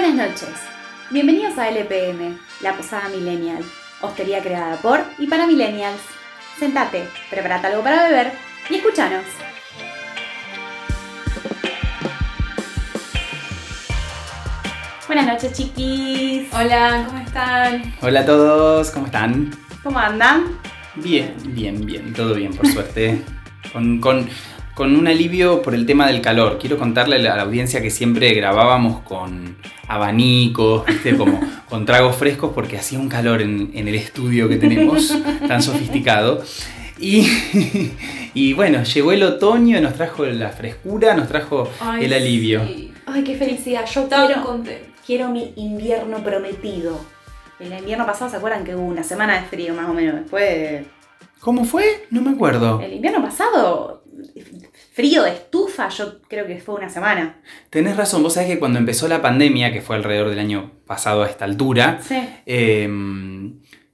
Buenas noches. Bienvenidos a LPM, la Posada Millennial, hostería creada por y para millennials. Sentate, prepárate algo para beber y escúchanos. Buenas noches, chiquis. Hola, ¿cómo están? Hola a todos, ¿cómo están? ¿Cómo andan? Bien, bien, bien, todo bien, por suerte. con, con- con un alivio por el tema del calor. Quiero contarle a la audiencia que siempre grabábamos con abanicos, ¿viste? como con tragos frescos, porque hacía un calor en, en el estudio que tenemos, tan sofisticado. Y, y bueno, llegó el otoño, nos trajo la frescura, nos trajo Ay, el alivio. sí. Ay, qué felicidad. Yo Tan quiero, contenta. quiero mi invierno prometido. El invierno pasado, ¿se acuerdan que hubo una semana de frío más o menos? Después ¿Cómo fue? No me acuerdo. El invierno pasado, frío de estufa, yo creo que fue una semana. Tenés razón, vos sabés que cuando empezó la pandemia, que fue alrededor del año pasado a esta altura, Sí. Eh,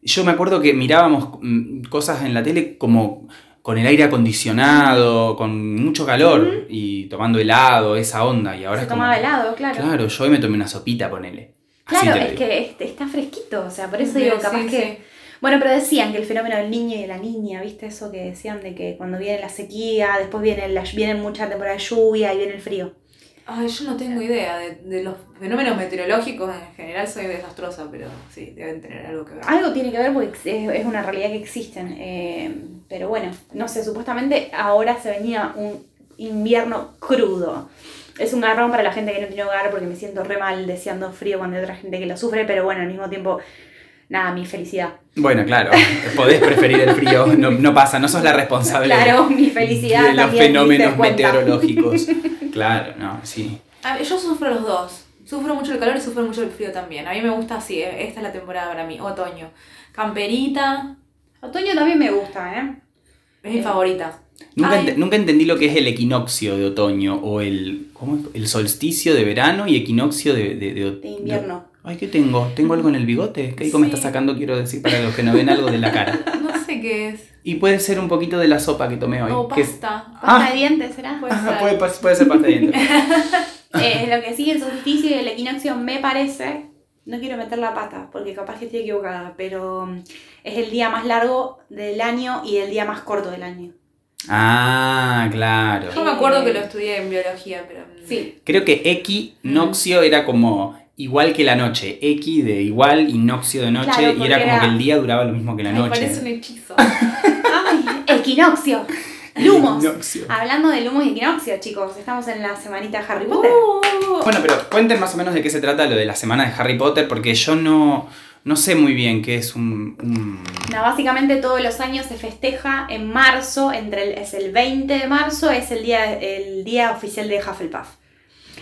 yo me acuerdo que mirábamos mm, cosas en la tele como con el aire acondicionado, con mucho calor y tomando helado, esa onda. Y ahora Se es como- tomaba helado, claro. Claro, yo hoy me tomé una sopita, ponele. Así Claro, es digo. que este- está fresquito, o sea, por eso Sí, digo, capaz sí, que... Bueno, pero decían que el fenómeno del niño y de la niña, ¿viste? Eso que decían de que cuando viene la sequía, después viene, la, viene mucha temporada de lluvia y viene el frío. Ay, yo no tengo idea de, de los fenómenos meteorológicos en general, soy desastrosa, pero sí, deben tener algo que ver. Algo tiene que ver porque es, es una realidad que existen. eh, pero bueno, no sé, supuestamente ahora se venía un invierno crudo. Es un garrón para la gente que no tiene hogar porque me siento re mal deseando frío cuando hay otra gente que lo sufre, pero bueno, al mismo tiempo, nada, mi felicidad. Bueno, claro, podés preferir el frío, no, no pasa, no sos la responsable Claro, mi felicidad de los también, ¿te fenómenos meteorológicos. Claro, no, sí. A ver, yo sufro los dos. Sufro mucho el calor y sufro mucho el frío también. A mí me gusta así, eh, esta es la temporada para mí, otoño. Camperita, Otoño también me gusta, ¿eh? es mi Eh, favorita. Nunca, nunca entendí lo que es el equinoccio de otoño o el, ¿cómo es? el solsticio de verano y equinoccio de, de, de- De invierno. Ay, ¿qué tengo? ¿Tengo algo en el bigote? ¿Qué algo me Sí. está sacando? Quiero decir para los que no ven algo de la cara. No sé qué es. Y puede ser un poquito de la sopa que tomé hoy. O que- pasta. ¿Pasta Ah. de dientes será? Puede ser. puede, puede ser pasta de dientes. Eh, lo que sí, el solsticio y el equinoccio me parece, no quiero meter la pata porque capaz que estoy equivocada, pero mm, es el día más largo del año y el día más corto del año. Ah, claro. Yo me acuerdo que lo estudié en biología, pero. mm, Sí. Creo que equinoccio era como igual que la noche. Equi de igual y noxio de noche. Claro, y era como que el día duraba lo mismo que la Me noche. parece un hechizo. ¡Ay! ¡Equinoccio! ¡Lumos! Equinoccio. Hablando de lumos y equinoccio, chicos, estamos en la semanita de Harry Potter. Uh, Bueno, pero cuenten más o menos de qué se trata lo de la semana de Harry Potter, porque yo no, no sé muy bien qué es un... un- No, básicamente todos los años se festeja en marzo, entre el, es el 20 de marzo, es el día, el día oficial de Hufflepuff.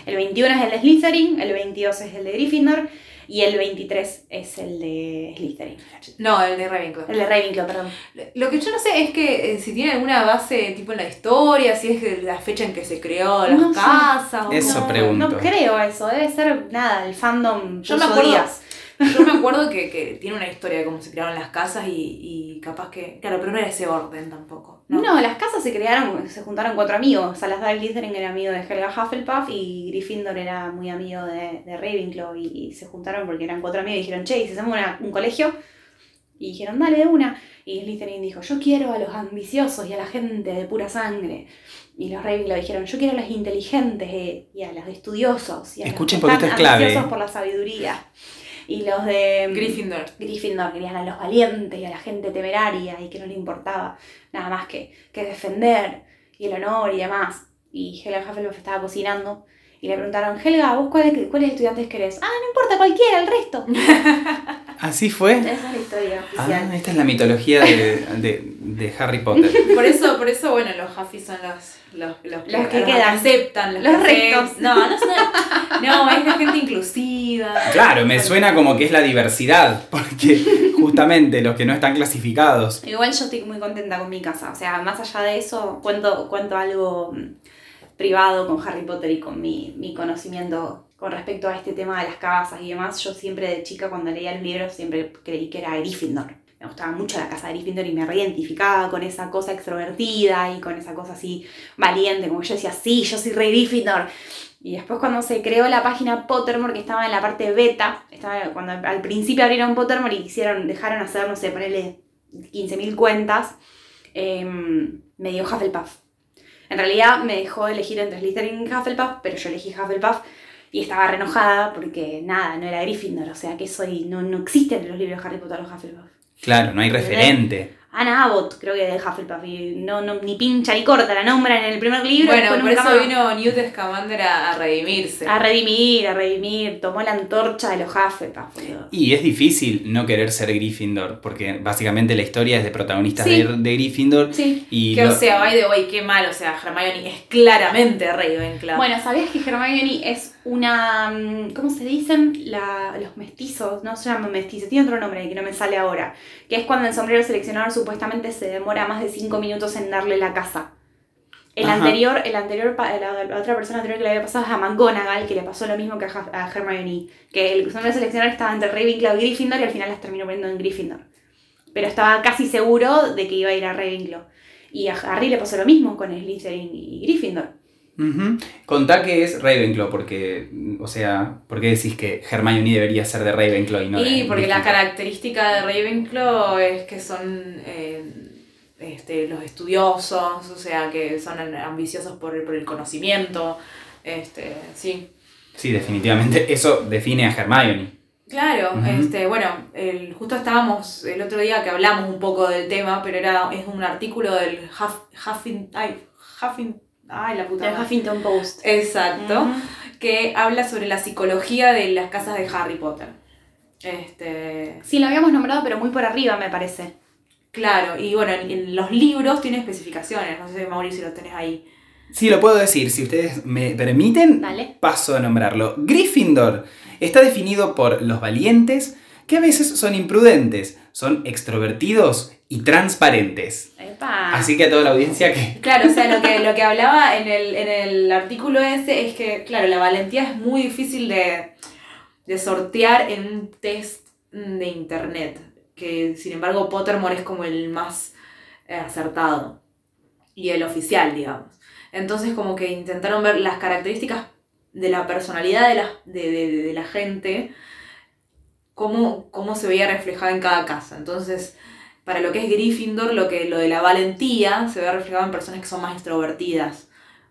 El 21 es el de Slytherin, el 22 es el de Gryffindor y el 23 es el de Slytherin. No, el de Ravenclaw. El de Ravenclaw, perdón. Lo que yo no sé es que eh, si tiene alguna base tipo en la historia, si es que la fecha en que se creó las No sé. casas. o Eso no. pregunto. No creo eso, debe ser nada, el fandom Yo me acuerdo- días. Yo me acuerdo que, que tiene una historia de cómo se crearon las casas y, y capaz que. Claro, pero no era ese orden tampoco. No. No, las casas se crearon, se juntaron cuatro amigos. Salazar Slytherin era amigo de Helga Hufflepuff y Gryffindor era muy amigo de, de Ravenclaw y, y se juntaron porque eran cuatro amigos y dijeron, che, ¿y si hacemos una- un colegio? Y dijeron, dale de una. Y Slytherin dijo, yo quiero a los ambiciosos y a la gente de pura sangre. Y los Ravenclaw dijeron, yo quiero a los inteligentes eh, y a los estudiosos. Y a Escuchen los que están es clave. ambiciosos por la sabiduría. Y los de... Gryffindor. Gryffindor querían a los valientes y a la gente temeraria y que no le importaba nada más que, que defender y el honor y demás. Y Helga Hufflepuff estaba cocinando y le preguntaron, Helga, ¿vos cuáles, cuáles estudiantes querés? Ah, no importa, cualquiera, el resto. ¿Así fue? Esa es la historia oficial. Ah, esta es la mitología de, de- de Harry Potter. Por eso, por eso, bueno, los Huffy son los, los, los, Los que quedan. aceptan, los, Los. No, no son. No, es la gente inclusiva. Claro, me suena como que es la diversidad, porque justamente los que no están clasificados. Igual yo estoy muy contenta con mi casa. O sea, más allá de eso, cuento, cuento algo mm, privado con Harry Potter y con mi, mi conocimiento con respecto a este tema de las casas y demás. Yo siempre de chica, cuando leía los libros, siempre creí que era Gryffindor. Me gustaba mucho la casa de Gryffindor y me reidentificaba con esa cosa extrovertida y con esa cosa así valiente, como yo decía, sí, yo soy re Gryffindor. Y después cuando se creó la página Pottermore, que estaba en la parte beta, estaba cuando al principio abrieron Pottermore y hicieron, dejaron hacer, no sé, ponerle 15.000 cuentas, em, me dio Hufflepuff. En realidad me dejó elegir entre Slytherin y Hufflepuff, pero yo elegí Hufflepuff y estaba re enojada porque nada, no era Gryffindor, o sea que soy, no, no existen en los libros Harry Potter los Hufflepuff. Claro, no hay referente. Ana Abbott, creo que de Hufflepuff, y no, no, ni pincha ni corta, la nombran en el primer libro. Bueno, por nunca eso más. vino Newt Scamander a, a redimirse. A redimir, a redimir, tomó la antorcha de los Hufflepuff, boludo. Y es difícil no querer ser Gryffindor, porque básicamente la historia es de protagonistas Sí. de, de Gryffindor. Sí. Y Que lo- o sea, by the way, qué mal, o sea, Hermione es claramente Ravenclaw. Bueno, ¿sabías que Hermione es una. mm, ¿Cómo se dicen? La, los mestizos, no se llaman mestizos, tiene otro nombre que no me sale ahora. Que es cuando el sombrero seleccionador supuestamente se demora más de 5 minutos en darle la casa. El Ajá. anterior, el anterior, la, la otra persona anterior que le había pasado es a McGonagall, que le pasó lo mismo que a, a Hermione. Que el sombrero seleccionador estaba entre Ravenclaw y Gryffindor y al final las terminó poniendo en Gryffindor. Pero estaba casi seguro de que iba a ir a Ravenclaw. Y a Harry le pasó lo mismo con Slytherin y Gryffindor. Ujú. Contá que es Ravenclaw, porque, o sea, ¿por qué decís que Hermione debería ser de Ravenclaw y no y de porque la característica de Ravenclaw es que son eh, este, los estudiosos, o sea, que son ambiciosos por el, por el conocimiento. Este, sí. Sí, definitivamente eso define a Hermione. Claro, este, bueno, el- justo estábamos el otro día que hablamos un poco del tema, pero era, es un artículo del Huff, Huffin, ay, Huffin, ay, la puta madre. Huffington Post. Exacto, que habla sobre la psicología de las casas de Harry Potter. Este, Sí, lo habíamos nombrado, pero muy por arriba, me parece. claro, y bueno, en, en los libros tiene especificaciones, no sé, Mauricio, si lo tenés ahí. Sí, lo puedo decir, si ustedes me permiten, Dale. paso a nombrarlo. Gryffindor está definido por los valientes, que a veces son imprudentes, son extrovertidos y transparentes. Epa. Así que a toda la audiencia que... Claro, o sea, lo que, lo que hablaba en el, en el artículo ese es que, claro, la valentía es muy difícil de, de sortear en un test de internet, que sin embargo Pottermore es como el más eh, acertado y el oficial, digamos. Entonces como que intentaron ver las características de la personalidad de la, de, de- de la gente, cómo, cómo se veía reflejada en cada casa. Entonces, para lo que es Gryffindor, lo, que, lo de la valentía se ve reflejado en personas que son más extrovertidas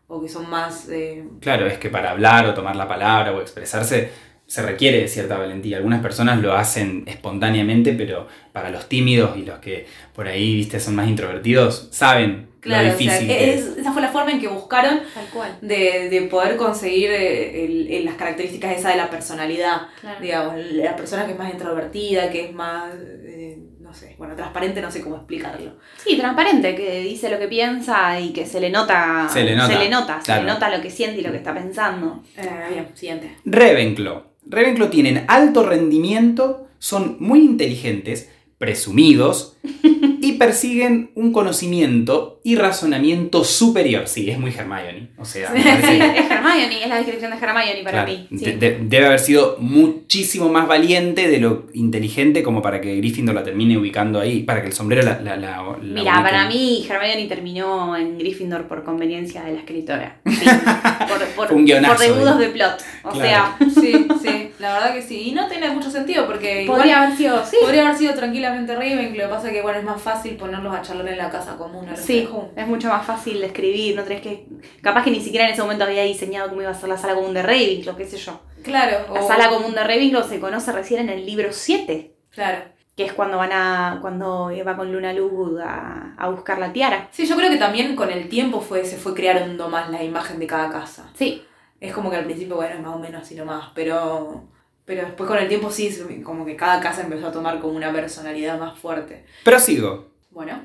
o que son más... eh, Claro, es que para hablar o tomar la palabra o expresarse se requiere cierta valentía. Algunas personas lo hacen espontáneamente, pero para los tímidos y los que por ahí, viste, son más introvertidos, saben claro, lo o sea, que es. es- esa fue la forma en que buscaron Tal cual. de, de poder conseguir eh, el- el- las características esa de la personalidad. Claro. Digamos, la persona que es más introvertida, que es más, eh, no sé, bueno, transparente, no sé cómo explicarlo. Sí, transparente, que dice lo que piensa y que se le nota. Se le nota, Se le nota, se claro. le nota lo que siente y lo que está pensando. Eh, bien, siguiente. Ravenclaw. Ravenclaw tienen alto rendimiento, son muy inteligentes, presumidos persiguen un conocimiento y razonamiento superior. Sí, es muy Hermione. O sea, parece es Hermione, es la descripción de Hermione para Claro, mí. sí. de- de- debe haber sido muchísimo más valiente de lo inteligente como para que Gryffindor la termine ubicando ahí, para que el sombrero la, la, la- la Mira, ubique. para mí Hermione terminó en Gryffindor por conveniencia de la escritora. Sí, por, por, un guionazo, por deudos eh. de plot. O Claro. sea, Sí, sí, la verdad que sí. Y no tiene mucho sentido porque igual podría haber sido. Sí, podría haber sido tranquilamente Ravenclaw. Lo que pasa es que bueno, es más fácil ponerlos a charlar en la casa común. los Sí, es mucho más fácil de escribir, no tenés que... Capaz que ni siquiera en ese momento había diseñado cómo iba a ser la sala común de Ravenclaw, qué sé yo. Claro. La o- sala común de Ravenclaw se conoce recién en el libro 7, Claro. que es cuando van a cuando va con Luna Lovegood a, a buscar la tiara. Sí, yo creo que también con el tiempo fue, se fue creando más la imagen de cada casa. Sí, Es como que al principio, bueno, es más o menos así nomás, pero, pero después con el tiempo sí, como que cada casa empezó a tomar como una personalidad más fuerte. Prosigo. Bueno,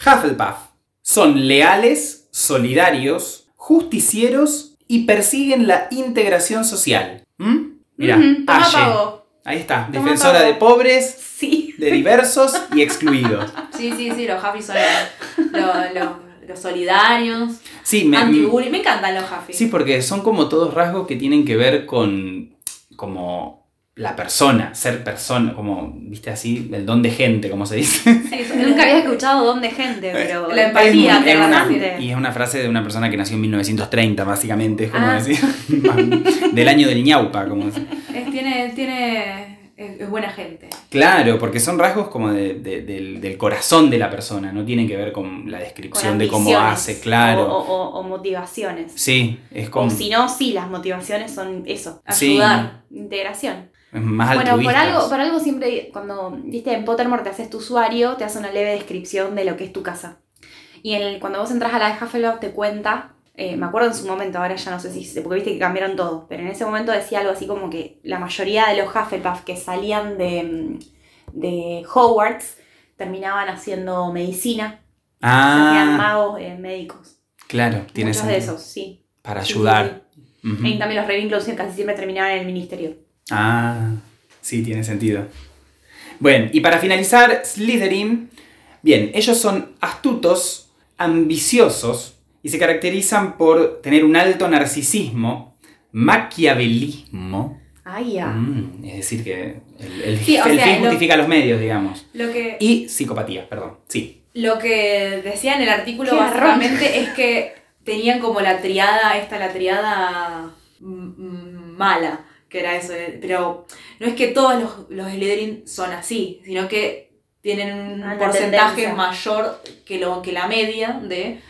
Hufflepuff. Son leales, solidarios, justicieros y persiguen la integración social. ¿Mm? Mira, pavo. Ahí está, Toma defensora de pobres, Sí. de diversos y excluidos. sí, sí, sí, los Huffy son los, los- los solidarios, Sí, me, me encantan los Huffy. Sí, porque son como todos rasgos que tienen que ver con como la persona, ser persona, como, viste así, el don de gente, como se dice. Nunca había escuchado don de gente, pero. La empatía, Es una- y es una frase de una persona que nació en 1930, básicamente, es como Ah. decir, del año del ñaupa, como decir. Es- tiene, tiene, es, es buena gente. Claro, porque son rasgos como de- de- del, del corazón de la persona, no tienen que ver con la con descripción de cómo hace, claro. O, o- o motivaciones. Sí, es como O si no, sí, las motivaciones son eso. Sí. Ayudar. Integración. Más Bueno, por algo, por algo siempre, cuando viste en Pottermore te haces tu usuario, te hace una leve descripción de lo que es tu casa. Y en el- cuando vos entras a la de Hufflepuff te cuenta, eh, me acuerdo en su momento, ahora ya no sé si, porque viste que cambiaron todo, pero en ese momento decía algo así como que la mayoría de los Hufflepuff que salían de, mm, de Hogwarts terminaban haciendo medicina, se hacían Ah, magos eh, médicos. claro, tiene Muchos de esos, sí. Para Sí, ayudar. sí. Y también los Ravenclaw casi siempre terminaban en el ministerio. Ah, sí, tiene sentido. Bueno, y para finalizar, Slytherin. Bien, ellos son astutos, ambiciosos y se caracterizan por tener un alto narcisismo, maquiavelismo. Ay, ya. mm, es decir, que el, el- Sí, o el sea, fin lo- justifica los medios, digamos. Lo que, Y psicopatía, perdón. Sí. lo que decía en el artículo Qué básicamente es que tenían como la triada, esta la triada mala, que era eso. eh, Pero no es que todos los, los Slytherin son así, sino que tienen un Ah, porcentaje tendencia. mayor que, lo, que la media de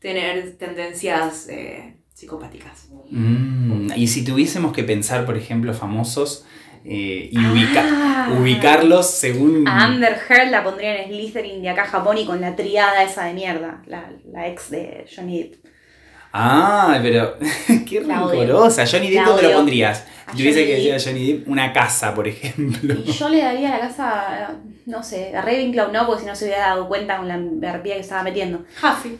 tener tendencias eh, psicopáticas. Mm, y si tuviésemos que pensar, por ejemplo, famosos eh, y ubica- Ah. ubicarlos según... A Amber Heard la pondría en Slytherin de acá a Japón y con la triada esa de mierda, la, la ex de Johnny Depp. Ah, pero qué rencorosa. Johnny Depp, ¿dónde lo pondrías? Tuviese Johnny que decir a. Johnny Depp una casa, por ejemplo. Y yo le daría la casa, no sé, a Ravenclaw no, porque si no se hubiera dado cuenta con la verpía que estaba metiendo. Huffy.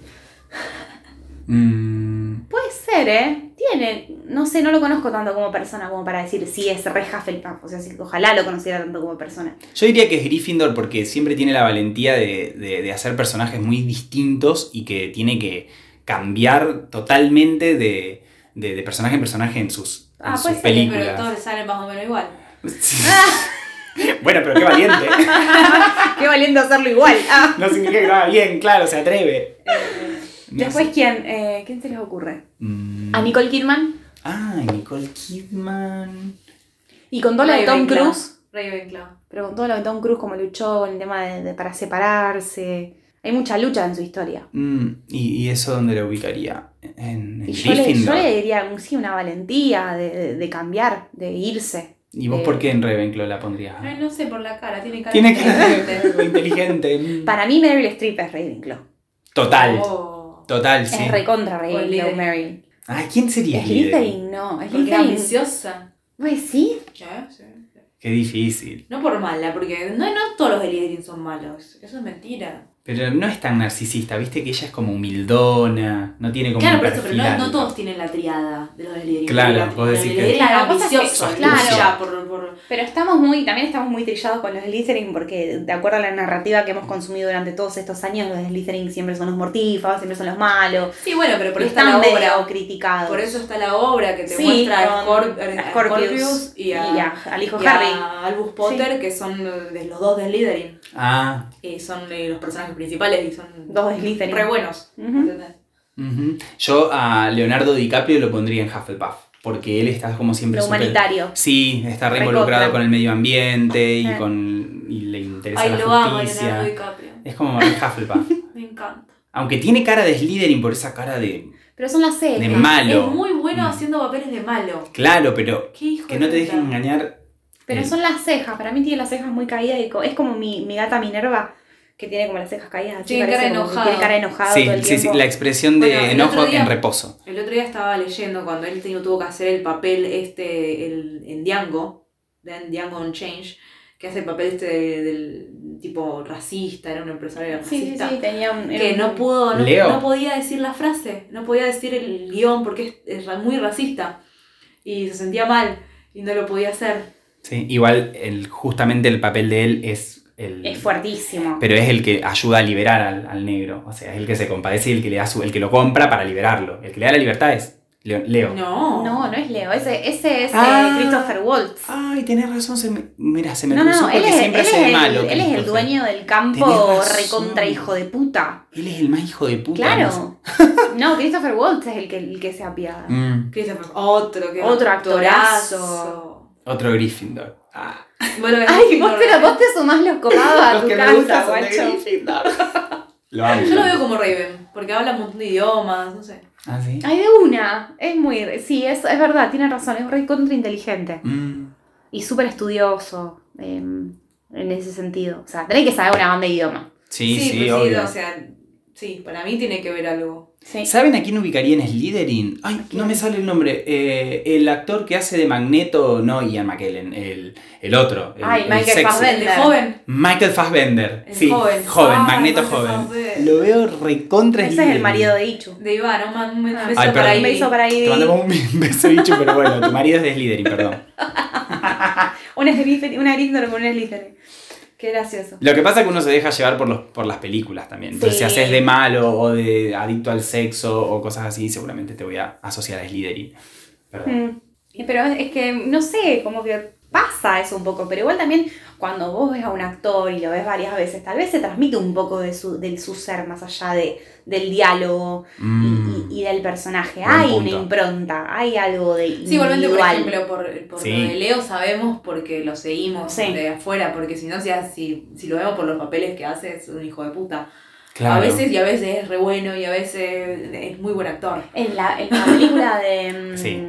Mm, Puede ser, ¿eh? Tiene, no sé, no lo conozco tanto como persona como para decir si es re Hufflepuff. O sea, sí, ojalá lo conociera tanto como persona. yo diría que es Gryffindor porque siempre tiene la valentía de, de- de hacer personajes muy distintos y que tiene que cambiar totalmente de, de- de personaje en personaje en sus, Ah, ser, películas. Pero todos salen más o menos igual. bueno, pero qué valiente. Qué valiente hacerlo igual. Ah. No significa que lo haga bien, claro, se atreve. No Después, sé. ¿quién? Eh, ¿Quién se les ocurre? Mm. A Nicole Kidman. Ah, Nicole Kidman. Y con todo lo de Tom. Cruise. Ravenclaw. Pero con todo lo de Tom Cruise, como luchó con el tema de, de- para separarse. Hay mucha lucha en su historia. Mm, ¿y, y eso dónde lo ubicaría? En, en Y yo le, yo le diría un- sí, una valentía de, de- de cambiar, de irse. ¿Y vos por qué en Ravenclaw la pondrías? Ay, no sé, por la cara, tiene cara Tiene de que inteligente. ser inteligente. mm. Para mí, Meryl Streep es Ravenclaw. Total, Oh. total, sí. Es recontra Ravenclaw. Meryl. Ay, ¿quién sería? Slytherin, no. Es Porque ambiciosa. Pues sí. Sí, sí. Qué difícil. No por mala, porque no, no todos los Slytherin son malos. Eso es mentira. Pero no es tan narcisista, viste que ella es como humildona, no tiene como claro, un por eso, pero no, no todos tienen la triada de los Slytherin. Claro, La- vos decís que- Claro, es que- claro. lucha por, por- Pero estamos muy, también estamos muy trillados con los Slytherin porque de acuerdo a la narrativa que hemos consumido durante todos estos años, los Slytherin siempre son los mortífagos, siempre son los malos. Sí, bueno, pero por eso está la obra. criticados. Por eso está la obra que te Sí, muestra a, a a Scorpius Scorpius y, a, y a- al hijo y a Harry. Albus Potter, que son de los dos de Slytherin. Ah, Y son los personajes principales y son Dos Slytherin. re buenos. Yo a Leonardo DiCaprio lo pondría en Hufflepuff, porque él está como siempre Lo humanitario. Sí, está re Re involucrado con el medio ambiente y, Eh. con, y le interesa Ay, la lo amo, justicia. Leonardo DiCaprio. es como Hufflepuff. Me encanta. Aunque tiene cara de Slytherin por esa cara de... Pero son las cejas. De malo. Es muy bueno Mm. haciendo papeles de malo. Claro, pero Qué hijo que de no te dejen engañar. Pero eh, son las cejas. Para mí tiene las cejas muy caídas. Y es como mi, mi gata Minerva, que tiene como las cejas caídas. así, Tiene cara enojado. Tiene cara enojado Sí, todo el sí, sí, tiempo. la expresión de Bueno, enojo día- en reposo. El otro día estaba leyendo cuando él tenía- tuvo que hacer el papel este el, en Django, de Django Unchained, que hace el papel este de- del tipo racista, era un empresario Sí, sí, racista. sí, tenía un... Que un- no pudo, no, Leo. no podía decir la frase, no podía decir el guion porque es, es muy racista. Y se sentía mal y no lo podía hacer. Sí, igual el, justamente el papel de él es el... Es fuertísimo. Pero es el que ayuda a liberar al, al negro. O sea, es el que se compadece y el que, le da su, el que lo compra para liberarlo. El que le da la libertad es Leo. Leo. No. No, no es Leo, ese, ese es eh, Ah. Christopher Waltz. Ay, tenés razón. Se me, mira, se me No, no, cruzó no, él porque es, siempre él hace es el, malo. él es el dueño del campo recontra hijo de puta. Él es el más hijo de puta. Claro. No, Christopher Waltz es el que, el que se apiada. Mm, Christopher, otro que Otro actorazo. otro Gryffindor. Ah. Bueno, Ay, vos te, vos te sumás los copados a tu casa, guacho. Gryffindor. Lo amo. Yo lo veo como Raven, porque habla un montón de idiomas, no sé. Ah, sí. Ay, de una. Es muy. Sí, es, es verdad, tiene razón. Es re contra inteligente. Mm. Y súper estudioso. em, en ese sentido. O sea, tenés que saber una banda de idioma. Sí, sí, pues obvio. o sea, sí, para mí tiene que ver algo. Sí. ¿Saben a quién ubicaría en Slytherin? Ay, no me sale el nombre. Eh, el actor que hace de Magneto, no Ian McKellen, el, el otro. el- Ay, el Michael sexy. Fassbender. de joven. Michael Fassbender. El sí, joven. joven, Ay, Magneto Michael joven. Fassbender. Lo veo recontra Ese es el marido de Ichu. De Iván, un man- un beso Ah. Ay, para perdón. Un Ivy. beso para Te Ivy. mandamos un beso dicho, pero bueno, tu marido es de Slytherin, perdón. Una Gryffindor, una Gryffindor con una Slytherin. Qué gracioso. Lo que pasa es que uno se deja llevar por, los, por las películas también. Entonces, Sí. si haces de malo o de adicto al sexo o cosas así, seguramente te voy a asociar a Slytherin. Mm. Pero es que, no sé, como que pasa eso un poco, pero igual también cuando vos ves a un actor y lo ves varias veces, tal vez se transmite un poco de su, del su ser más allá de, del diálogo y- Mm. y, y del personaje. Buen hay punto. una impronta, hay algo de Sí, igualmente, por ejemplo, por, por Sí. lo de Leo sabemos porque lo seguimos Sí. de afuera, porque si no, si, si, si lo vemos por los papeles que hace, es un hijo de puta. Claro. A veces y a veces es re bueno y a veces es muy buen actor. En la, en la película de mm, Sí.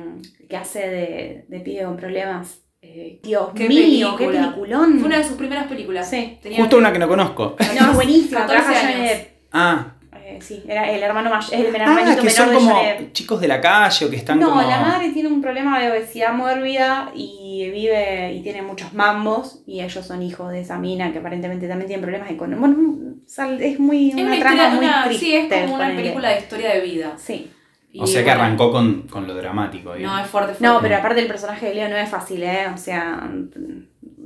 que hace de, de pibe con problemas, eh, Dios Qué mío, qué peliculón. Fue una de sus primeras películas. Sí. Tenía Justo una que no conozco. No, es buenísima, 14 trabaja Johnny años. Depp. Ah, Eh, sí, era el hermano mayor, es el ah hermanito que menor son como chicos de la calle o que están No, como... la madre tiene un problema de obesidad mórbida y vive y tiene muchos mambos y ellos son hijos de esa mina que aparentemente también tiene problemas económicos. Bueno, sal- es muy Es una, una, trama historia, muy una- triste. sí, es como una película de historia de vida. Sí. Y O sea que bueno, arrancó con, con lo dramático. No, es fuerte, fuerte. No, pero aparte el personaje de Leo no es fácil, ¿eh? O sea,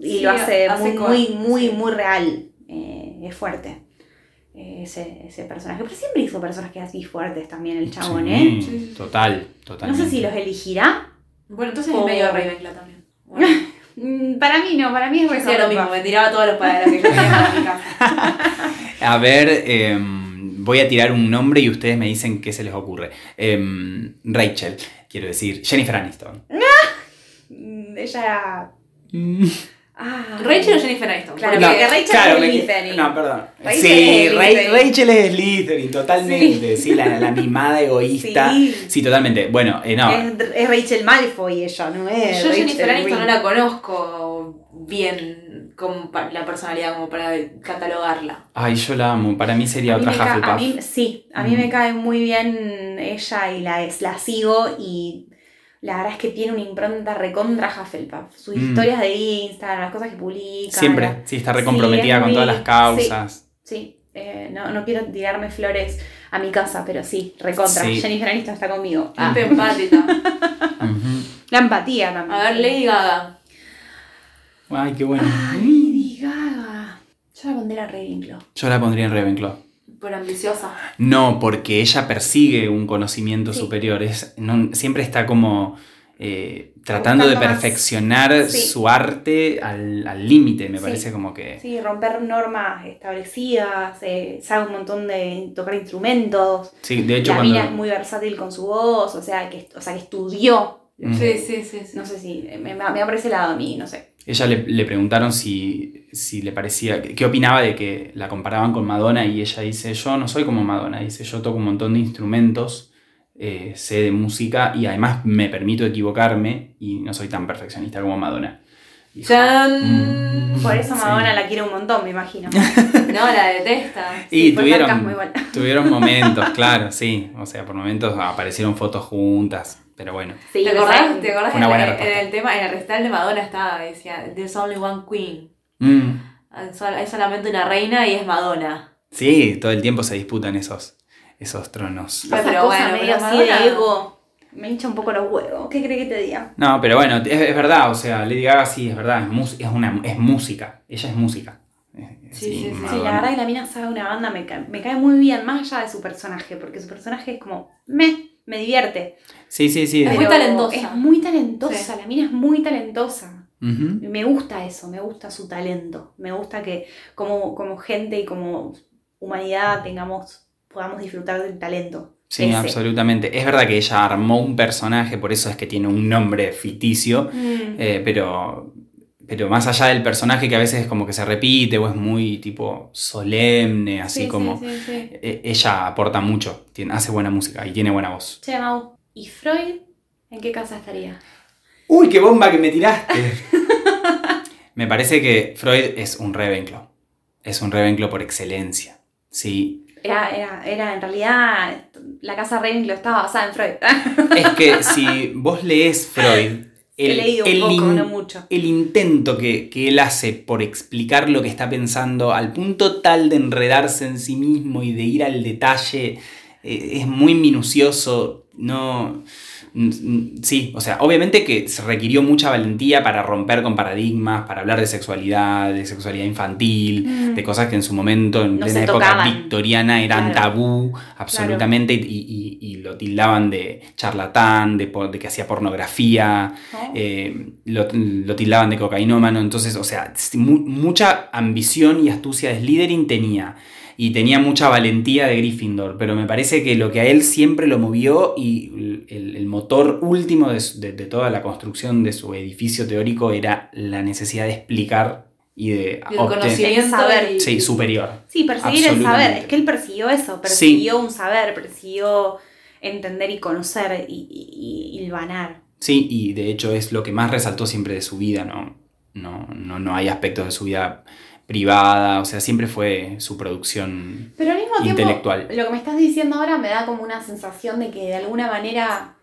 y Sí, lo hace, hace muy, muy, muy, sí. muy real. Eh, es fuerte. eh, Ese, ese personaje. Pero siempre hizo personajes así fuertes también el chabón, Sí, ¿eh? Sí, sí. Total, No sé si los elegirá. Bueno, entonces es medio Ravenclaw también. Bueno, Para mí no, para mí es yo lo mismo, me tiraba todos los palabras que yo tenía para mi casa. A ver, em, voy a tirar un nombre y ustedes me dicen qué se les ocurre. Em, Rachel, quiero decir, Jennifer Aniston. Mm, Ella. Mm, Ah, Rachel o Jennifer Aniston. Claro, Porque- porque Rachel claro, es Slytherin. No, perdón. Rachel sí, es Ra-. Rachel es Slytherin, totalmente. Sí, la, la mimada egoísta. Sí. Sí, totalmente. Bueno, eh, no. Es, es Rachel Malfoy ella, no es. Yo Rachel Jennifer Aniston no la conozco bien como la personalidad como para catalogarla. Ay, yo la amo. Para mí sería A mí otra me ca- a Hufflepuff. mí- sí, a mí Mm. me cae muy bien ella y la, es- la sigo y la verdad es que tiene una impronta recontra Hufflepuff. Sus Mm. historias de Instagram, las cosas que publica. Siempre, la- sí, está recomprometida con muy- todas las causas. Sí, eh, no, no quiero tirarme flores a mi casa, pero sí, recontra. Sí. Jennifer Aniston está conmigo. Ah, empática. La empatía también. A ver, Lady Gaga. Ay, qué bueno. Ah, Lady Gaga. Yo la pondré a Ravenclaw. Yo la pondría en Ravenclaw. Por ambiciosa. No, porque ella persigue un conocimiento Sí. superior. Es, no- siempre está como eh, tratando de perfeccionar Sí. su arte al al límite, me Sí. parece como que... Sí, romper normas establecidas, eh, sabe un montón de tocar instrumentos. Sí, de hecho la cuando... mina es muy versátil con su voz, o sea, que, o sea, que estudió. Mm. Sí, sí, sí. sí. No sé si me, me, me aparece el lado a mí, no sé. Ella le, le preguntaron si, si le parecía, qué opinaba de que la comparaban con Madonna y ella dice, yo no soy como Madonna, dice, yo toco un montón de instrumentos, eh, sé de música y además me permito equivocarme y no soy tan perfeccionista como Madonna. Dijo, Chan. Mm. Por eso Sí. Madonna la quiere un montón, me imagino. No, la detesta. Y fue tuvieron, tuvieron momentos, claro, sí. O sea, por momentos aparecieron fotos juntas, pero bueno. Sí, ¿Te acordás? ¿Te acordás en, en el tema, en el recital de Madonna estaba, decía, There's only one queen. Mm. Hay solamente una reina y es Madonna. Sí, todo el tiempo se disputan esos, esos tronos. Pero bueno, medio pero así Madonna- de ego. Me hincha un poco los huevos. ¿Qué crees que te diga? No, pero bueno, es, es verdad, o sea, Lady Gaga sí, es verdad, es, mus- es, una, es música, ella es música. Eh, Sí, sí, sí. Sí, la verdad que la mina sabe una banda, me cae, me cae muy bien, más allá de su personaje, porque su personaje es como, me, me divierte. Sí, sí, sí. Es muy talentosa. Es muy talentosa, Sí. la mina es muy talentosa. Me gusta eso, me gusta su talento. Me gusta que como, como gente y como humanidad tengamos, podamos disfrutar del talento. Sí, Ese. absolutamente. Es verdad que ella armó un personaje, por eso es que tiene un nombre ficticio, Mm. eh, pero, pero más allá del personaje que a veces es como que se repite o es muy tipo solemne, así Sí, sí, como... sí, sí. eh, Ella aporta mucho, tiene, hace buena música y tiene buena voz. Che, Mau, ¿y Freud en qué casa estaría? ¡Uy, qué bomba que me tiraste! me parece que Freud es un Ravenclaw. Es un Ravenclaw por excelencia. Sí, Era, era, era en realidad la casa Ravenclaw estaba basada en Freud. Es que si vos lees Freud, He el, leído un el poco, in- no mucho. el intento que, que él hace por explicar lo que está pensando al punto tal de enredarse en sí mismo y de ir al detalle eh, es muy minucioso. No. Mm, mm, Sí, o sea, obviamente que se requirió mucha valentía para romper con paradigmas, para hablar de sexualidad, de sexualidad infantil, Mm. de cosas que en su momento, en No plena época tocaban. victoriana, eran Claro. tabú absolutamente y, y- y lo tildaban de charlatán, de, que hacía pornografía, ¿no? eh, lo, lo tildaban de cocainómano, entonces, o sea, mu- mucha ambición y astucia de Slytherin tenía. Y tenía mucha valentía de Gryffindor, pero me parece que lo que a él siempre lo movió y el, el motor último de, de- de toda la construcción de su edificio teórico era la necesidad de explicar y de Y el obtener- conocimiento El saber. y- Sí, superior. Sí, perseguir el saber. Es que él persiguió eso, persiguió un saber, persiguió entender y conocer y, y, y hilvanar. Sí, y de hecho es lo que más resaltó siempre de su vida, ¿no? No, no, no hay aspectos de su vida privada, o sea, siempre fue su producción. Pero al mismo tiempo, Intelectual. lo que me estás diciendo ahora me da como una sensación de que de alguna manera.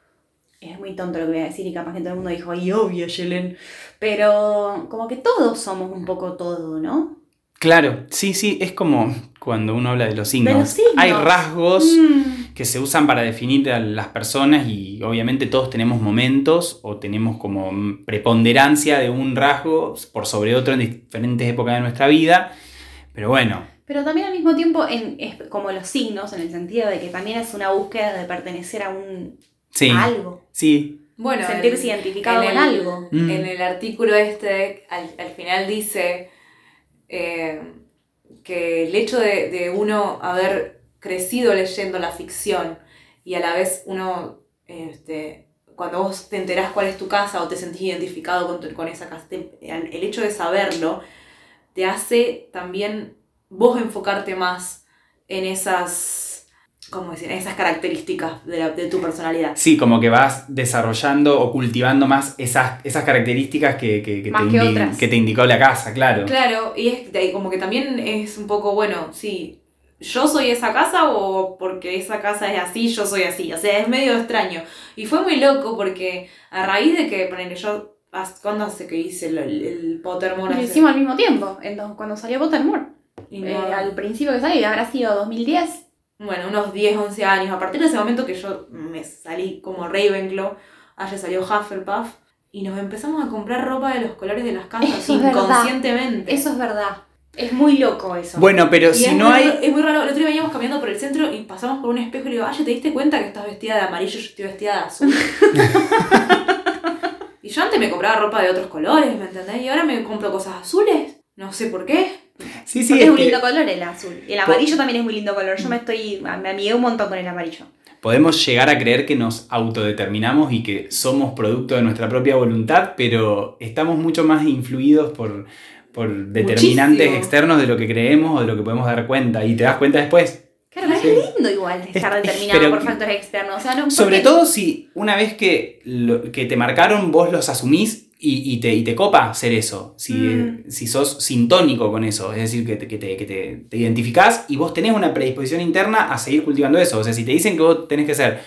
Es muy tonto lo que voy a decir y capaz que todo el mundo dijo, ay, obvio, Yelen. Pero como que todos somos un poco todo, ¿no? Claro, sí, sí, es como cuando uno habla de los signos. De los signos. Hay rasgos Mm. Que se usan para definir a las personas y obviamente todos tenemos momentos o tenemos como preponderancia de un rasgo por sobre otro en diferentes épocas de nuestra vida. Pero bueno, Pero también al mismo tiempo en, es como los signos, en el sentido de que también es una búsqueda de pertenecer a un sí, a algo. sí, Bueno, sentirse en- identificado en con el- algo. Mm. En el artículo este, al, al final dice eh, que el hecho de, de uno haber crecido leyendo la ficción y a la vez uno, este, cuando vos te enterás cuál es tu casa o te sentís identificado con, tu- con esa casa, te- el hecho de saberlo te hace también vos enfocarte más en esas, ¿cómo decir? En esas características de, la- de tu personalidad. Sí, como que vas desarrollando o cultivando más esas, esas características que, que- que Más te que indi- otras. que te indicó la casa, claro. Claro, y es de- como que también es un poco, bueno, sí, yo soy esa casa o porque esa casa es así, yo soy así. O sea, es medio extraño. Y fue muy loco porque a raíz de que, ponele, yo, ¿haz- ¿cuándo hace que hice el, el Pottermore? Lo hicimos al mismo tiempo, entonces, cuando salió Pottermore. y no- Eh, al principio que salió, habrá sido 2010. bueno, unos 10, 11 años. A partir de ese momento que yo me salí como Ravenclaw, allá salió Hufflepuff. Y nos empezamos a comprar ropa de los colores de las casas Eso es inconscientemente. Eso es verdad. Es muy loco eso. Bueno, pero Y si no muy hay... raro- Es muy raro. El otro día veníamos caminando por el centro y pasamos por un espejo y le digo, ay, ¿te diste cuenta que estás vestida de amarillo y yo estoy vestida de azul? y yo antes me compraba ropa de otros colores, ¿me entendés? Y ahora me compro cosas azules. No sé por qué. Sí, sí, Porque es que lindo color el azul. Y el amarillo también es muy lindo color. Yo me estoy. Me amigué un montón con el amarillo. podemos llegar a creer que nos autodeterminamos y que somos producto de nuestra propia voluntad, pero estamos mucho más influidos por, por determinantes Muchísimo. externos de lo que creemos o de lo que podemos dar cuenta. Y te das cuenta después. Claro, Sí. es lindo igual estar Es- determinado por factores externos. O sea, no, Sobre todo si una vez que, lo- que te marcaron, vos los asumís y, y te, y te copa ser eso. Si, Mm. si sos sintónico con eso, es decir, que, te, que, te, que te- te identificás y vos tenés una predisposición interna a seguir cultivando eso. O sea, si te dicen que vos tenés que ser,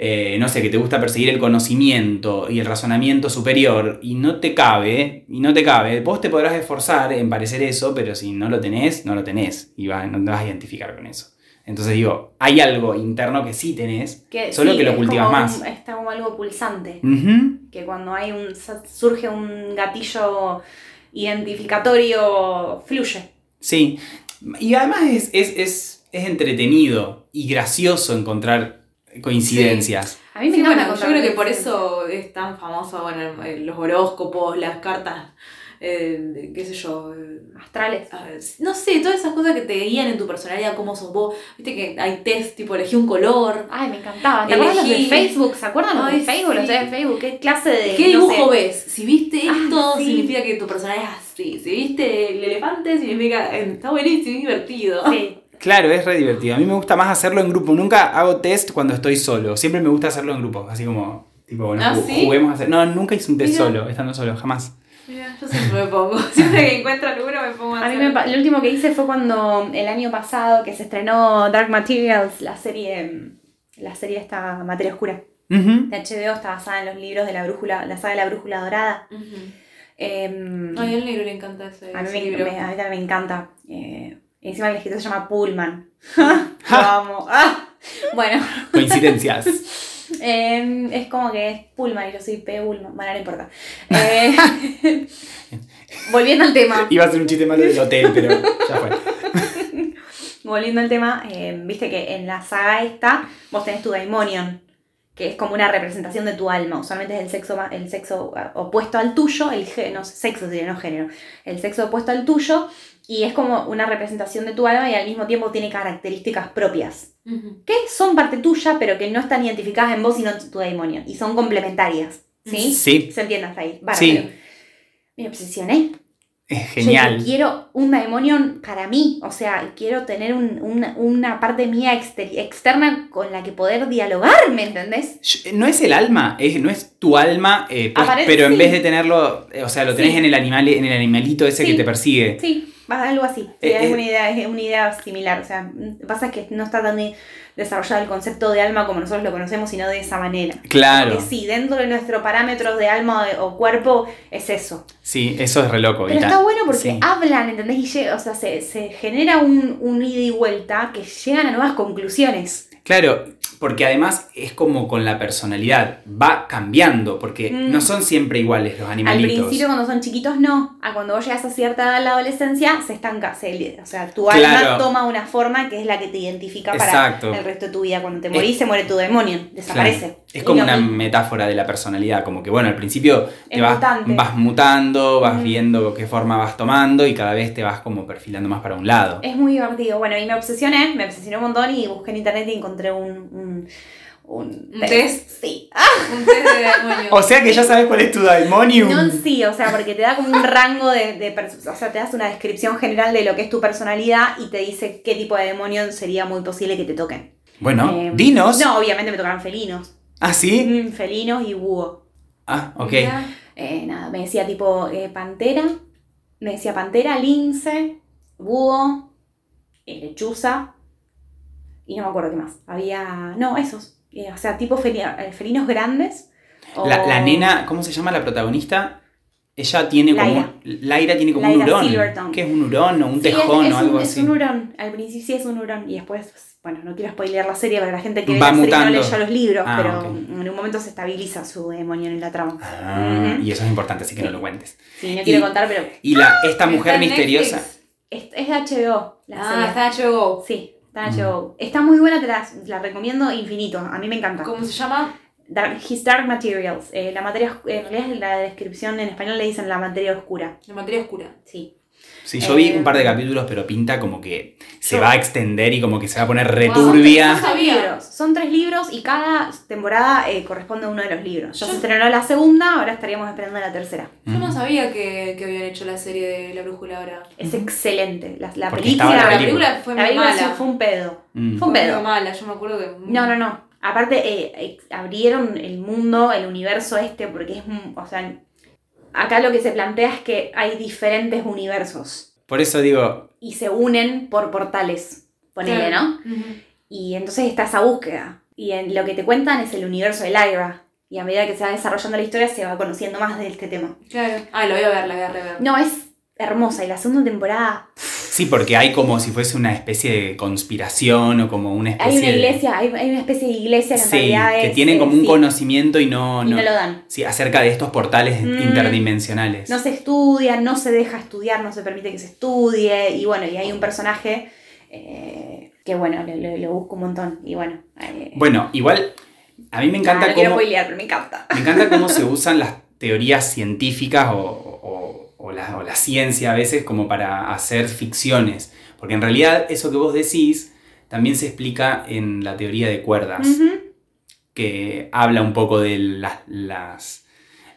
eh, no sé, que te gusta perseguir el conocimiento y el razonamiento superior y no te cabe, y no te cabe, vos te podrás esforzar en parecer eso, pero si no lo tenés, no lo tenés y va- no te vas a identificar con eso. Entonces digo, hay algo interno que sí tenés, que solo sí, que lo cultivas como más. un- está como algo pulsante. Que cuando hay un. surge un gatillo identificatorio, fluye. Sí, y además es, es, es, es entretenido y gracioso encontrar coincidencias. A mí me Sí, encanta bueno, yo creo que por eso es tan famoso bueno, los horóscopos, las cartas, eh, qué sé yo. eh, Astrales. ver, no sé, todas esas cosas que te guían en tu personalidad, cómo sos vos. Viste que hay test, tipo elegí un color. Ay, me encantaba. ¿Te acuerdas los de Elegí- Facebook? ¿Se acuerdan los de Facebook? Los sí. de Facebook. ¿Qué clase de. ¿Qué no dibujo sé? ves? Si viste Ah, esto, sí. significa que tu personalidad es así. Si viste el elefante, significa. eh, Está buenísimo, es divertido. Sí. Claro, es re divertido. A mí me gusta más hacerlo en grupo. Nunca hago test cuando estoy solo. Siempre me gusta hacerlo en grupo. Así como, tipo, bueno, ¿Ah, sí? juguemos a hacer. No, nunca hice un test Mira. solo, estando solo, jamás. Mira, yo siempre me pongo. Siempre que encuentro alguno me pongo a A mí hacer. me, lo último que hice fue cuando el año pasado que se estrenó Dark Materials, la serie, la serie esta Materia Oscura Ujú. de HBO, está basada en los libros de la brújula, la saga de la brújula dorada. Ujú. Em, Ay, al negro le encanta ese, a, mí ese me, libro. me- a mí también me encanta. Eh, encima el escritor se llama Pullman. Amo. Ah. Bueno, Coincidencias. em, es como que es Pullman y yo soy P. Pullman. Bueno, no importa. Eh, volviendo al tema. Iba a ser un chiste malo del hotel, pero ya fue. Volviendo al tema, eh, viste que en la saga esta vos tenés tu daimonion, que es como una representación de tu alma. Usualmente es el sexo, el sexo ah, opuesto al tuyo, el no, sexo no género. El sexo opuesto al tuyo, y es como una representación de tu alma y al mismo tiempo tiene características propias, que son parte tuya, pero que no están identificadas en vos sino en tu daimonion, y son complementarias. ¿Sí? Sí, ¿Se entiende hasta ahí? Bárbaro. Sí. Me obsesioné. Es Yo genial. dije, quiero un daemonion para mí, o sea, quiero tener un- una, una parte mía exter- externa con la que poder dialogar, ¿me entendés? Yo- No es el alma, es, no es tu alma, eh, pues, Aparece- pero en sí. vez de tenerlo, eh, o sea, lo tenés Sí. en el animal, en el animalito ese Sí. que te persigue. Sí, algo así. Sí, Eh, hay eh. una idea, es una idea similar. O sea, pasa es que no está tan de- desarrollado el concepto de alma como nosotros lo conocemos, sino de esa manera. Claro, Porque sí, dentro de nuestro parámetro de alma o, cuerpo es eso. sí, eso es re loco. Pero está bueno porque sí. hablan, ¿entendés? Y llega- o sea, se, se genera un, un ida y vuelta que llegan a nuevas conclusiones. Claro, porque además es como con la personalidad, va cambiando, porque Mm. no son siempre iguales los Al animalitos. principio cuando son chiquitos no, a cuando vos llegas a cierta edad en la adolescencia se estanca, se- o sea, tu alma Claro. toma una forma que es la que te identifica Exacto. para el resto de tu vida. Cuando te morís se muere tu demonio, desaparece. Claro. Es como una metáfora de la personalidad, como que bueno, al principio te vas, vas mutando, vas Ujú. viendo qué forma vas tomando y cada vez te vas como perfilando más para un lado. Es muy divertido. Bueno, y me obsesioné, me obsesioné un montón y busqué en internet y encontré un... un, un ¿Un test? Sí. Un test de demonio. O sea que ya sabes cuál es tu daimonium. No, sí, o sea, porque te da como un rango de, de o sea, te das una descripción general de lo que es tu personalidad y te dice qué tipo de demonio sería muy posible que te toquen. Bueno, Eh, dinos. No, obviamente me tocaron felinos. Ah, sí. Mm, felinos y búho. Ah, ok. Eh, nada, me decía tipo eh, pantera, me decía pantera, lince, búho, eh, lechuza y no me acuerdo qué más. Había, no, esos. Eh, o sea, tipo feli- felinos grandes. o- La, la nena, ¿cómo se llama la protagonista? Ella tiene como. Laira. Laira tiene como Laira un hurón. ¿Qué es un hurón o un Sí, tejón es, o algo un, así? Es un hurón. Al principio sí es un hurón. Y después, bueno, no quiero spoilear la serie para la gente que ve Va la serie no leyó los libros, Ah, pero en un momento se estabiliza su demonio en la trama. Ah, y eso es importante, así que no lo cuentes. Sí, no quiero Y- contar, pero Y la, esta mujer misteriosa. Es, es de HBO. La Ah, serie. está HBO. Sí, está Mm. HBO. Está muy buena, te la, la recomiendo infinito. A mí me encanta. ¿Cómo se llama? Dark, His Dark Materials. Eh, la materia, en realidad en la descripción en español le dicen la materia oscura. La materia oscura. Sí. Sí, yo vi Eh, un par de capítulos, pero pinta como que se yo- va a extender y como que se va a poner Wow. returbia. Libros. Son tres libros y cada temporada eh, corresponde a uno de los libros. Ya Yo- se estrenó la segunda, ahora estaríamos esperando la tercera. Yo no Mm. sabía que, que habían hecho la serie de La Brújula ahora. Es excelente. La, la película, la la película. película fue la película mala. fue un pedo. Mm. Fue un Fue pedo. muy mala, yo me acuerdo que... No, no, no. Aparte, eh, eh, abrieron el mundo, el universo este, porque es, un- o sea, acá lo que se plantea es que hay diferentes universos Por eso digo, y se unen por portales, ponele. ¿no? Y entonces está esa búsqueda. Y en lo que te cuentan es el universo de Lyra. Y a medida que se va desarrollando la historia, se va conociendo más de este tema. Claro. Ah, lo voy a ver, la voy a rever. No, es hermosa. Y la segunda temporada, sí, porque hay como si fuese una especie de conspiración o como una especie hay una de- iglesia, hay, hay una especie de iglesia que en Sí, realidad que es, tienen eh, como un sí, conocimiento y no, y no, lo dan. sí, acerca de estos portales Mm. interdimensionales. No se estudia, no se deja estudiar, no se permite que se estudie. Y bueno, y hay un personaje eh, que bueno, lo, busco un montón. Y bueno, eh, Bueno, igual, a mí me encanta Ah, no quiero cómo... spoilear, pero me encanta. Me encanta cómo se usan las teorías científicas o, o- o la, o la ciencia a veces como para hacer ficciones. Porque en realidad eso que vos decís también se explica en la teoría de cuerdas, que habla un poco de las, las,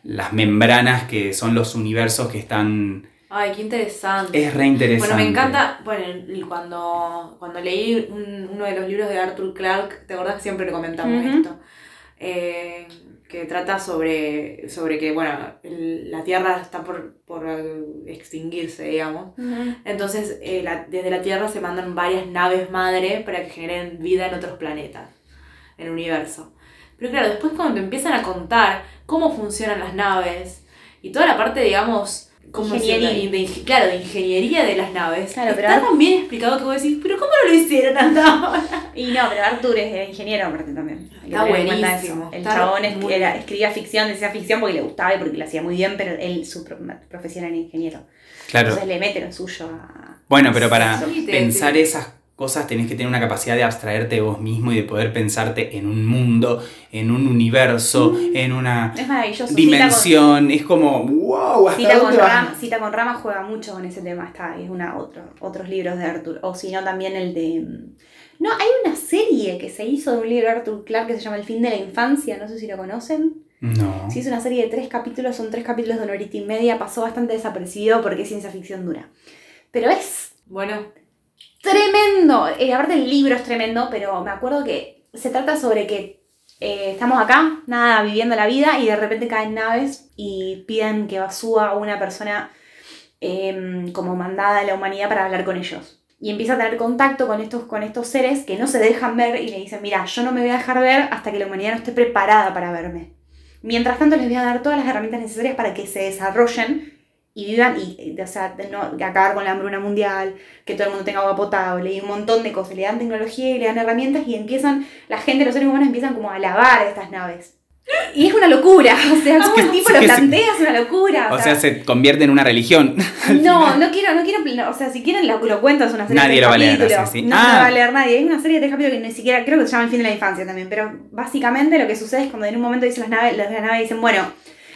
las membranas que son los universos que están... Ay, qué interesante. Es re interesante. Bueno, me encanta, bueno, cuando, cuando leí un- uno de los libros de Arthur Clarke, ¿te acordás que siempre comentamos esto? Eh, que trata sobre, sobre que, bueno, el- la Tierra está por, por extinguirse, digamos. Entonces, eh, la- desde la Tierra se mandan varias naves madre para que generen vida en otros planetas, en el universo. Pero claro, después cuando te empiezan a contar cómo funcionan las naves y toda la parte, digamos, inge- claro, de ingeniería de las naves, Claro, pero está tan bien explicado que vos decís, pero ¿cómo no lo hicieron hasta ahora? Y no, pero Arthur es ingeniero aparte también. Está buenísimo. El está chabón es- muy era- bien. escribía ficción, decía ficción porque le gustaba y porque lo hacía muy bien, pero él, su pro- profesión era ingeniero. Claro. Entonces le mete lo suyo a... Bueno, pero para Sí, te- pensar te- esas cosas tenés que tener una capacidad de abstraerte de vos mismo y de poder pensarte en un mundo, en un universo, en una Es dimensión. Es como, wow, ¿hasta Cita con, dónde vas? con Rama, Cita con Rama juega mucho con ese tema. Está, es una otro, otros libros de Arthur. O si no, también el de... mm, No, hay una serie que se hizo de un libro de Arthur Clarke que se llama El fin de la infancia. No sé si lo conocen. No. Sí, es una serie de tres capítulos, son tres capítulos de una horita y media, pasó bastante desapercibido porque es ciencia ficción dura. Pero es Bueno, tremendo. Eh, aparte el libro es tremendo, pero me acuerdo que se trata sobre que eh, estamos acá, nada, viviendo la vida, y de repente caen naves y piden que suba una persona em, como mandada a la humanidad para hablar con ellos. Y empieza a tener contacto con estos, con estos seres que no se dejan ver y le dicen, mira, yo no me voy a dejar ver hasta que la humanidad no esté preparada para verme. Mientras tanto les voy a dar todas las herramientas necesarias para que se desarrollen y vivan, y, y, o sea, no, acabar con la hambruna mundial, que todo el mundo tenga agua potable y un montón de cosas. Le dan tecnología y le dan herramientas y empiezan, la gente, los seres humanos empiezan como a alabar estas naves. Y es una locura, o sea, como el tipo lo plantea es una locura. O sea, se convierte en una religión. No, no quiero, no quiero, o sea, si quieren lo, lo cuento, es una serie Nadie de lo va a leer, así, sí. No Ah. lo va a leer nadie, es una serie de capítulos que ni siquiera, creo que se llama El fin de la infancia también, pero básicamente lo que sucede es cuando en un momento dicen las naves, los de la nave dicen, bueno,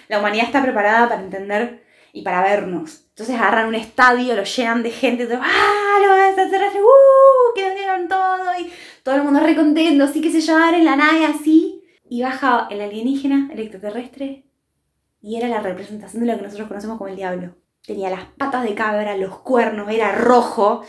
la humanidad está preparada para entender y para vernos. Entonces agarran un estadio, lo llenan de gente, todo, ¡ah! Los extraterrestres, ¡uh! Que nos dieron todo y todo el mundo re contento, así que se llevaron en la nave así. Y baja el alienígena, el extraterrestre, y era la representación de lo que nosotros conocemos como el diablo. Tenía las patas de cabra, los cuernos, era rojo.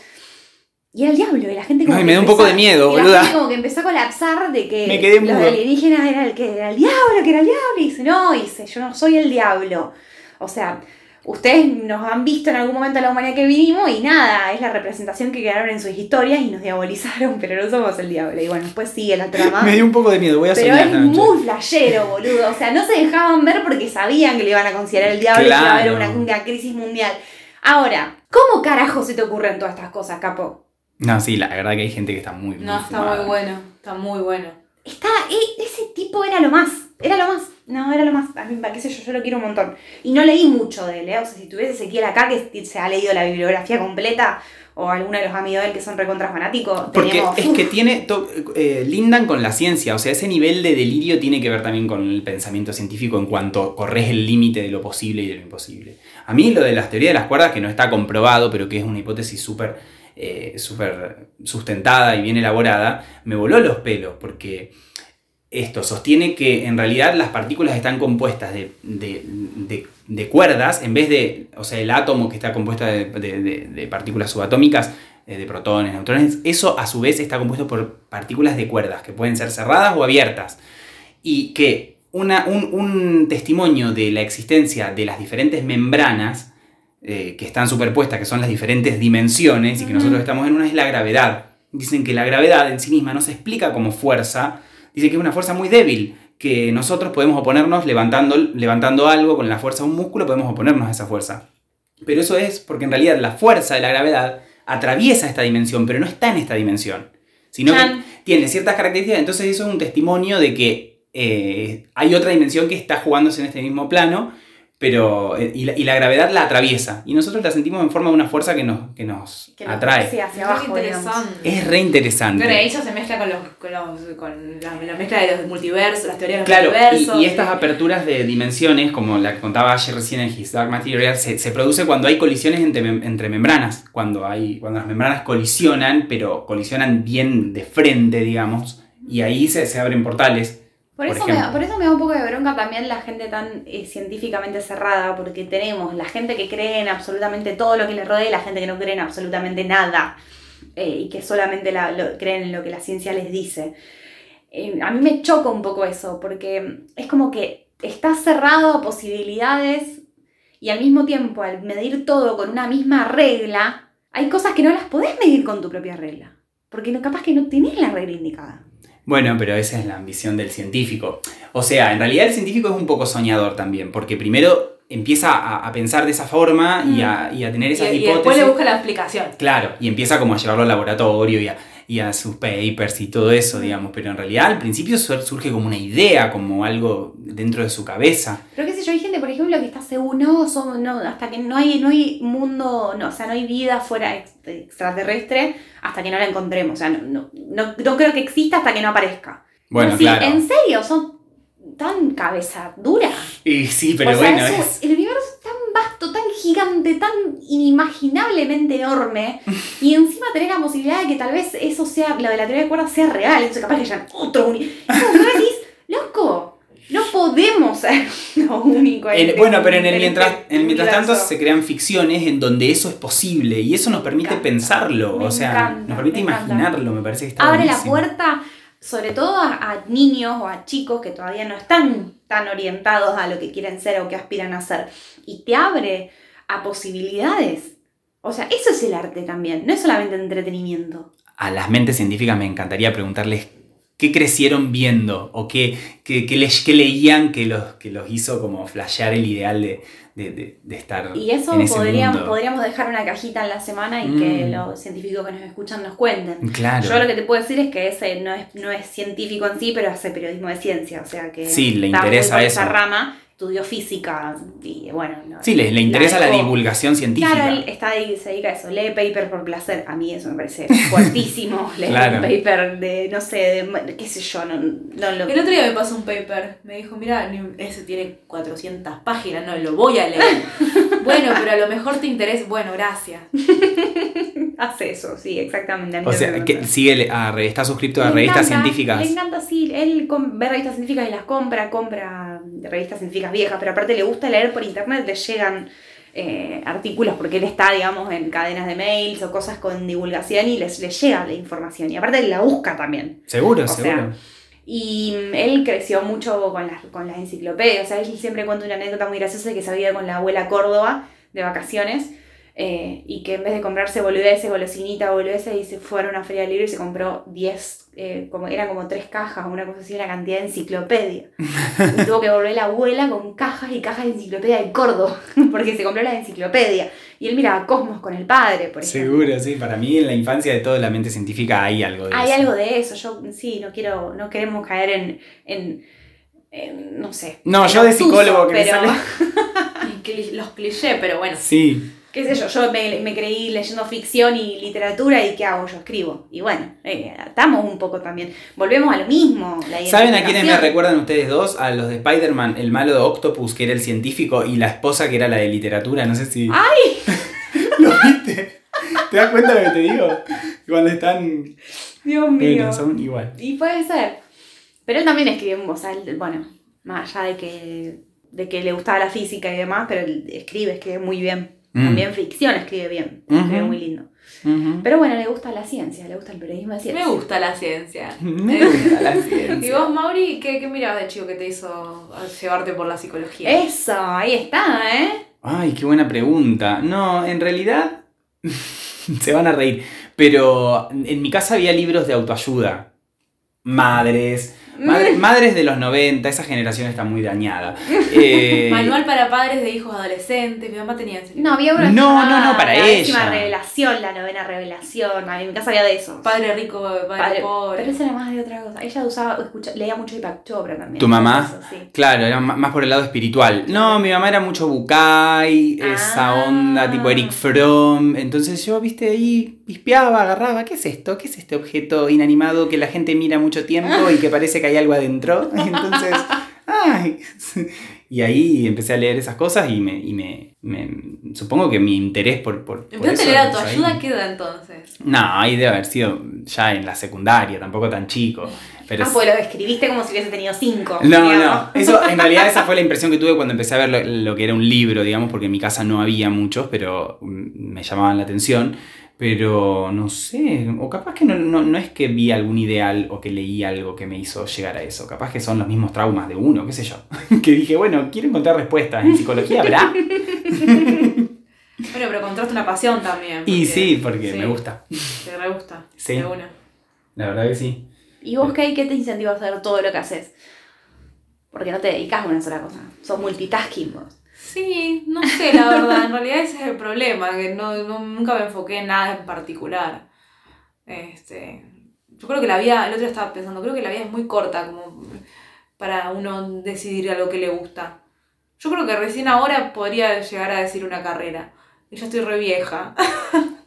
Y era el diablo, y la gente como Ay, que me da un empezó- poco de miedo, y la boluda. gente como que empezó a colapsar de que Me quedé los alienígenas era el que era el diablo, que era el diablo. Y dice, no, dice, yo no soy el diablo. O sea, ustedes nos han visto en algún momento en la humanidad que vivimos y nada, es la representación que quedaron en sus historias y nos diabolizaron, pero no somos el diablo. Y bueno, después sigue la trama. Me dio un poco de miedo, voy a Pero es muy flashero, boludo. O sea, no se dejaban ver porque sabían que le iban a considerar el diablo y que iba a haber una, una crisis mundial. Ahora, ¿cómo carajo se te ocurren todas estas cosas, capo? No, sí, la verdad que hay gente que está muy no, está fumada. muy bueno, está muy bueno. Está, e- ese tipo era lo más, era lo más. No, era lo más. A mí, qué sé yo, yo lo quiero un montón. Y no leí mucho de él, ¿eh? O sea, si tuviese Ezequiel acá que se ha leído la bibliografía completa, o alguno de los amigos de él que son recontra fanáticos, Porque es que tiene. to- eh, lindan con la ciencia, o sea, ese nivel de delirio tiene que ver también con el pensamiento científico en cuanto corres el límite de lo posible y de lo imposible. A mí lo de las teorías de las cuerdas, que no está comprobado, pero que es una hipótesis súper eh, súper sustentada y bien elaborada, me voló los pelos, porque esto sostiene que en realidad las partículas están compuestas de, de- de- de cuerdas, en vez de, o sea, el átomo que está compuesto de, partículas subatómicas, eh, de protones, neutrones, eso a su vez está compuesto por partículas de cuerdas, que pueden ser cerradas o abiertas. Y que una- un, un testimonio de la existencia de las diferentes membranas eh, que están superpuestas, que son las diferentes dimensiones, y que nosotros estamos en una, es la gravedad. Dicen que la gravedad en sí misma no se explica como fuerza, dice que es una fuerza muy débil, que nosotros podemos oponernos levantando, levantando algo con la fuerza de un músculo, podemos oponernos a esa fuerza. Pero eso es porque en realidad la fuerza de la gravedad atraviesa esta dimensión, pero no está en esta dimensión, sino que tiene ciertas características, entonces eso es un testimonio de que eh, hay otra dimensión que está jugándose en este mismo plano, pero eh, y, la, y la gravedad la atraviesa, y nosotros la sentimos en forma de una fuerza que nos, que nos que atrae. hacia abajo. Es re interesante. Bueno, ahí ya se mezcla con los, con, los- con la, la mezcla de los multiversos, las teorías de los multiversos. y, y estas aperturas de dimensiones, como la que contaba ayer recién en His Dark Material, se, se produce cuando hay colisiones entre, entre membranas, cuando, hay, cuando las membranas colisionan, pero colisionan bien de frente, digamos, y ahí se, se abren portales. Por Por eso, me, ejemplo. por eso me da un poco de bronca también la gente tan eh, científicamente cerrada, porque tenemos la gente que cree en absolutamente todo lo que le rodea y la gente que no cree en absolutamente nada eh, y que solamente la- lo- creen en lo que la ciencia les dice. Eh, a mí me choca un poco eso, porque es como que estás cerrado a posibilidades y al mismo tiempo al medir todo con una misma regla, hay cosas que no las podés medir con tu propia regla, porque no, capaz que no tenés la regla indicada. Bueno, pero esa es la ambición del científico. O sea, en realidad el científico es un poco soñador también, porque primero empieza a, a pensar de esa forma y, a, y a tener y, esas y hipótesis. después le busca la explicación. Claro, y empieza como a llevarlo al laboratorio y a, y a sus papers y todo eso, digamos. Pero en realidad al principio sur- surge como una idea, como algo dentro de su cabeza. Pero qué sé yo, hay gente, por ejemplo, que está seguro, no, somos- no, hasta que no hay, no hay mundo, no, o sea, no hay vida fuera ex- extraterrestre hasta que no la encontremos. O sea, no, no, no, creo que exista hasta que no aparezca. Bueno, claro. ¿En serio? ¿Son tan cabeza dura? Y sí, pero o sea, bueno, eso- es... el universo es tan vasto, tan gigante, tan inimaginablemente enorme. y encima tener la posibilidad de que tal vez eso sea, lo de la teoría de cuerdas sea real. Entonces capaz que haya otro universo. No podemos ser lo único. En- este- bueno, pero en el este mientras, en mientras tanto se crean ficciones en donde eso es posible y eso nos permite encanta, pensarlo, o sea, encanta, nos permite me encanta. imaginarlo, me parece que está abre la puerta, sobre todo a, a niños o a chicos que todavía no están tan orientados a lo que quieren ser o que aspiran a ser. Y te abre a posibilidades. O sea, eso es el arte también, no es solamente entretenimiento. A las mentes científicas me encantaría preguntarles qué crecieron viendo o qué, qué, qué le- qué leían que los, que los hizo como flashear el ideal de, de- de- de estar Y eso en ese podríamos, mundo. podríamos dejar una cajita en la semana y que Mm. los científicos que nos escuchan nos cuenten. Claro. Yo lo que te puedo decir es que ese no es, no es científico en sí, pero hace periodismo de ciencia, o sea que Sí, le interesa esa rama, estudió física y bueno. no, Sí, le, le interesa la, divulgación científica. Claro, él está ahí, se dedica a eso, lee paper por placer. A mí eso me parece fuertísimo. Leer Claro. un paper de, no sé, de, qué sé yo, no, no lo... El otro día me pasó un paper, me dijo, mira, ese tiene 400 páginas, no lo voy a leer. bueno, pero a lo mejor te interesa. Bueno, gracias. Hace eso, sí, exactamente. a O sea, que sigue a, re- está suscrito a Le revistas encanta, científicas. Le encanta, sí. Él ve revistas científicas y las compra, compra revistas científicas viejas, pero aparte le gusta leer por internet, le llegan eh, artículos porque él está, digamos, en cadenas de mails o cosas con divulgación y les, les llega la información. Y aparte él la busca también. Seguro, O seguro. sea, Y mm, él creció mucho con las, con las enciclopedias. O sea, él siempre cuenta una anécdota muy graciosa de que se había con la abuela Córdoba de vacaciones eh, y que en vez de comprarse boludeces, golosinitas, boludeces, y se fue a una feria de libros y se compró 10, eh, como, eran como tres cajas, una cosa así, una cantidad de enciclopedia. y tuvo que volver la abuela con cajas y cajas de enciclopedia de Córdoba, porque se compró la enciclopedia. Y él miraba Cosmos con el padre, por ejemplo. Seguro, sí. Para mí en la infancia de toda la mente científica hay algo de Hay eso. algo de eso, yo sí, no quiero, no queremos caer en, en, en, no sé. No, yo de psicólogo que me sale- los clichés, pero bueno. Sí. Qué sé yo, yo me, me creí leyendo ficción y literatura y ¿qué hago? Yo escribo. Y bueno, eh, estamos un poco también. Volvemos a lo mismo. La ¿Saben a quiénes me recuerdan ustedes dos? A los de Spider-Man, el malo de Octopus, que era el científico, y la esposa, que era la de literatura. No sé si. ¡Ay! ¿Lo viste? ¿Te das cuenta de lo que te digo? Cuando están. Dios mío. Bueno, son igual. Y puede ser. Pero él también escribe, o sea, él, bueno, más allá de que, de que le gustaba la física y demás, pero él escribe, escribe muy bien. Mm. También ficción escribe bien, escribe muy lindo. Pero bueno, le gusta la ciencia, le gusta el periodismo de ciencia. Me gusta la ciencia. Me gusta la ¿Y ciencia. vos, Mauri, qué, qué mirabas de chico que te hizo llevarte por la psicología? Eso, ahí está, ¿eh? Ay, qué buena pregunta. No, en realidad. se van a reír. Pero en mi casa había libros de autoayuda. Madres, Madre- madres de los 90, esa generación está muy dañada. Eh, Manual para padres de hijos adolescentes. Mi mamá tenía ese No, había una. No, no, no, para la décima ella. revelación, la novena revelación. A mí en mi casa había de eso. Padre rico, padre, Padre- pobre. Pero eso era más de otra cosa. Ella usaba, escucha, leía mucho Deepak Chopra también. ¿Tu mamá? Eso, sí. Claro, era más por el lado espiritual. No, mi mamá era mucho Bukai, esa Ah. onda tipo Eric Fromm. Entonces yo, viste, ahí pispeaba, agarraba. ¿Qué es esto? ¿Qué es este objeto inanimado que la gente mira mucho tiempo y que parece que hay algo adentro? Entonces, ay. Y ahí empecé a leer esas cosas y me, y me, me- supongo que mi interés por, por, por eso leer a tu empezó ahí. ayuda, ¿qué edad entonces? No, ahí debe haber sido ya en la secundaria, tampoco tan chico. Pero Ah, pues lo escribiste como si hubiese tenido cinco. no, digamos. no. Eso, en realidad esa fue la impresión que tuve cuando empecé a ver lo, lo que era un libro, digamos, porque en mi casa no había muchos, pero mm, me llamaban la atención. Pero no sé, o capaz que no, no, no es que vi algún ideal o que leí algo que me hizo llegar a eso. Capaz que son los mismos traumas de uno, qué sé yo. que dije, bueno, quiero encontrar respuestas. ¿En psicología habrá? Bueno, pero encontraste una pasión también. Y sí, porque sí, me gusta. Te re gusta. Sí. De una. La verdad que sí. ¿Y vos, Kay, qué te incentiva a hacer todo lo que haces? Porque no te dedicas a una sola cosa. Sos multitasking vos. Sí, no sé, la verdad. En realidad ese es el problema, que no, no- nunca me enfoqué en nada en particular. Este, yo creo que la vida, el otro estaba pensando, creo que la vida es muy corta como para uno decidir a lo que le gusta. Yo creo que recién ahora podría llegar a decir una carrera. Y ya estoy re vieja.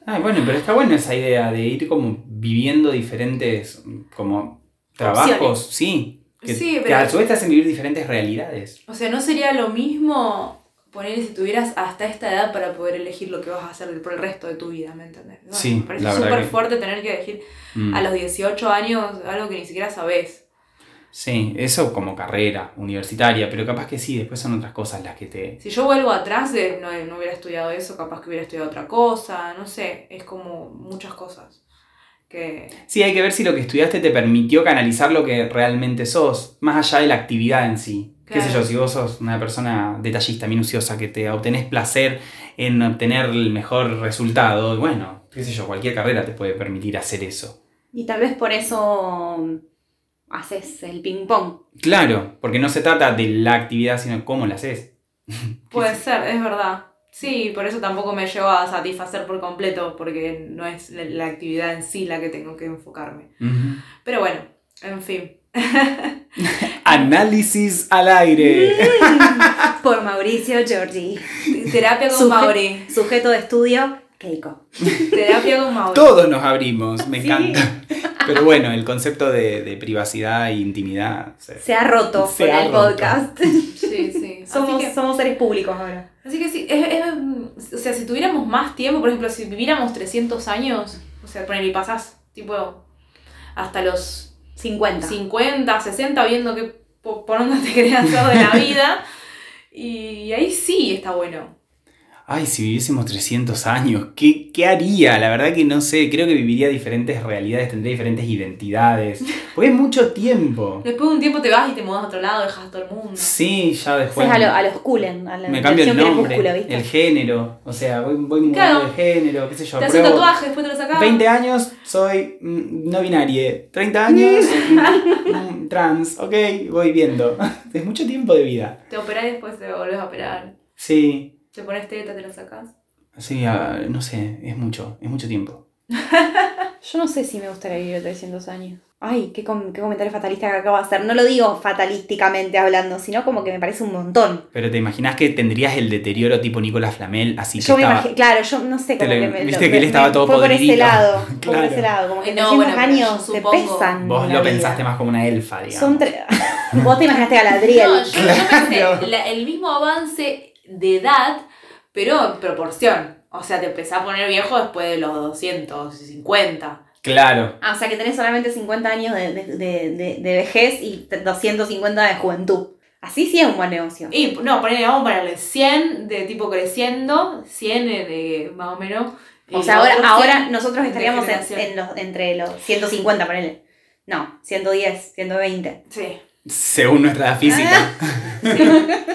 Ah, bueno, pero está buena esa idea de ir como viviendo diferentes como trabajos, Opciones. sí. Que, Sí, que pero- a su vez te hacen vivir diferentes realidades. O sea, no sería lo mismo poner si tuvieras hasta esta edad para poder elegir lo que vas a hacer por el resto de tu vida, ¿me entendés? Bueno, Sí, me parece la verdad súper que- fuerte tener que elegir Mm. a los 18 años algo que ni siquiera sabes. Sí, eso como carrera universitaria, pero capaz que sí, después son otras cosas las que te... Si yo vuelvo atrás, de, no, no hubiera estudiado eso, capaz que hubiera estudiado otra cosa, no sé, es como muchas cosas. Que... Sí, hay que ver si lo que estudiaste te permitió canalizar lo que realmente sos, más allá de la actividad en sí. Qué sé Claro. yo, si vos sos una persona detallista, minuciosa, que te obtenés placer en obtener el mejor resultado, bueno, qué sé yo, cualquier carrera te puede permitir hacer eso. Y tal vez por eso haces el ping-pong. Claro, porque no se trata de la actividad, sino cómo la haces. Puede ser, es verdad. Sí, por eso tampoco me llevo a satisfacer por completo, porque no es la, la actividad en sí la que tengo que enfocarme. Pero bueno, en fin. Análisis al aire. Por Mauricio Giorgi. Terapia con Suje- Mauri. Sujeto de estudio, Keiko. Terapia con Mauri. Todos nos abrimos, me Sí. encanta. Pero bueno, el concepto de, de privacidad e intimidad. se- Se ha roto Se con ha el roto. podcast. Sí, sí. somos, que, seres públicos ahora. así que sí, es- es- o sea, si tuviéramos más tiempo, por ejemplo, si viviéramos 300 años, o sea, poner y pasás, tipo, hasta los 50. 50, 60, viendo qué po- por dónde te querés hacer de la vida. Y ahí sí está bueno. Ay, si viviésemos 300 años, ¿qué, ¿qué haría? La verdad que no sé, creo que viviría diferentes realidades, tendría diferentes identidades. Porque es mucho tiempo. Después de un tiempo te vas y te mudas a otro lado, dejas a todo el mundo. Sí, ya después... Es a, lo- a los a la me cambio el nombre, ¿viste? el género. O sea, voy, voy mudando Claro. de género, qué sé yo. te haces tatuaje, después te lo sacás. 20 años soy mm, no binarie. 30 años mm, mm, trans. Ok, voy viendo. Es mucho tiempo de vida. Te operás y después te volvés a operar. Sí, Te pones teta, te lo sacás. sí, ah, no sé, es mucho, es mucho tiempo. Yo no sé si me gustaría vivir 300 años. Ay, qué, com- qué comentario fatalista que acabo de hacer. No lo digo fatalísticamente hablando, sino como que me parece un montón. Pero te imaginas que tendrías el deterioro tipo Nicolás Flamel, así que Yo me estaba... imagino, claro, yo no sé cómo que me. viste lo- que él me- estaba me- todo Fue por ese podridito. lado. Fue por Claro. ese lado. Como que Eh, no, 300 bueno, yo años te supongo- pesan. Vos la lo vida. pensaste más como una elfa, digamos. Son tre- Vos te imaginaste a Galadriel. No, yo, yo pensé Claro. la- el mismo avance de edad, pero en proporción. O sea, te empezás a poner viejo después de los 250. Claro. Ah, o sea que tenés solamente 50 años de, de, de, de- de vejez y 250 de juventud. Así sí es un buen negocio. Y no, ponele, vamos a ponerle 100 de tipo creciendo, 100 de más o menos. O y sea, ahora, ahora 100 nosotros estaríamos en, en los, entre los 150, ponele. No, 110, 120. Sí, Según nuestra edad física.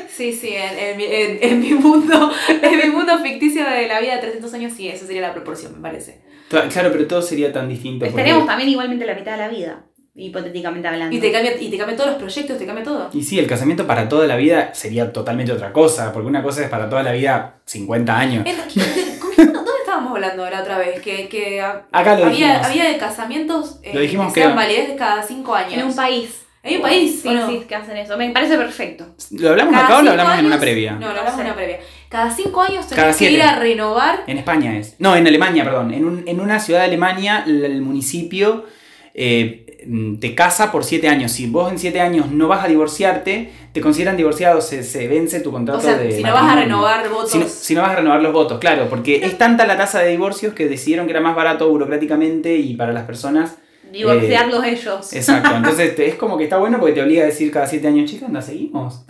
sí, sí, en, en mi- en- en mi mundo, en mi mundo ficticio de la vida de 300 años, sí, esa sería la proporción, me parece. Cla- Claro, pero todo sería tan distinto. porque- Estaríamos también igualmente la mitad de la vida. hipotéticamente hablando. Y te, cambia, y te cambia todos los proyectos, te cambia todo. Y sí, el casamiento para toda la vida sería totalmente otra cosa, porque una cosa es para toda la vida 50 años. En- ¿con quién- ¿Dónde estábamos hablando la otra vez? Que, que Acá lo había, dijimos. había de casamientos eh, Lo dijimos que sean que- validez de cada cinco años. En un país. ¿Hay un país? Sí, ¿o no? sí, que hacen eso. Me parece perfecto. ¿Lo hablamos Cada acá o lo hablamos en una previa? No, lo No hablamos sé. en una previa. Cada cinco años Cada tenés que ir siete. a renovar. En España es. No, en Alemania, perdón. En, un- en una ciudad de Alemania, el, el municipio eh, mm, te casa por 7 años. Si vos en 7 años no vas a divorciarte, te consideran divorciado, se, se vence tu contrato O sea, de si no vas a renovar votos. Si no, si no vas a renovar los votos, claro, porque es tanta la tasa de divorcios que decidieron que era más barato burocráticamente y para las personas. Divorciarlos ellos. Exacto, entonces te- es como que está bueno porque te obliga a decir cada 7 años, chica, anda, seguimos.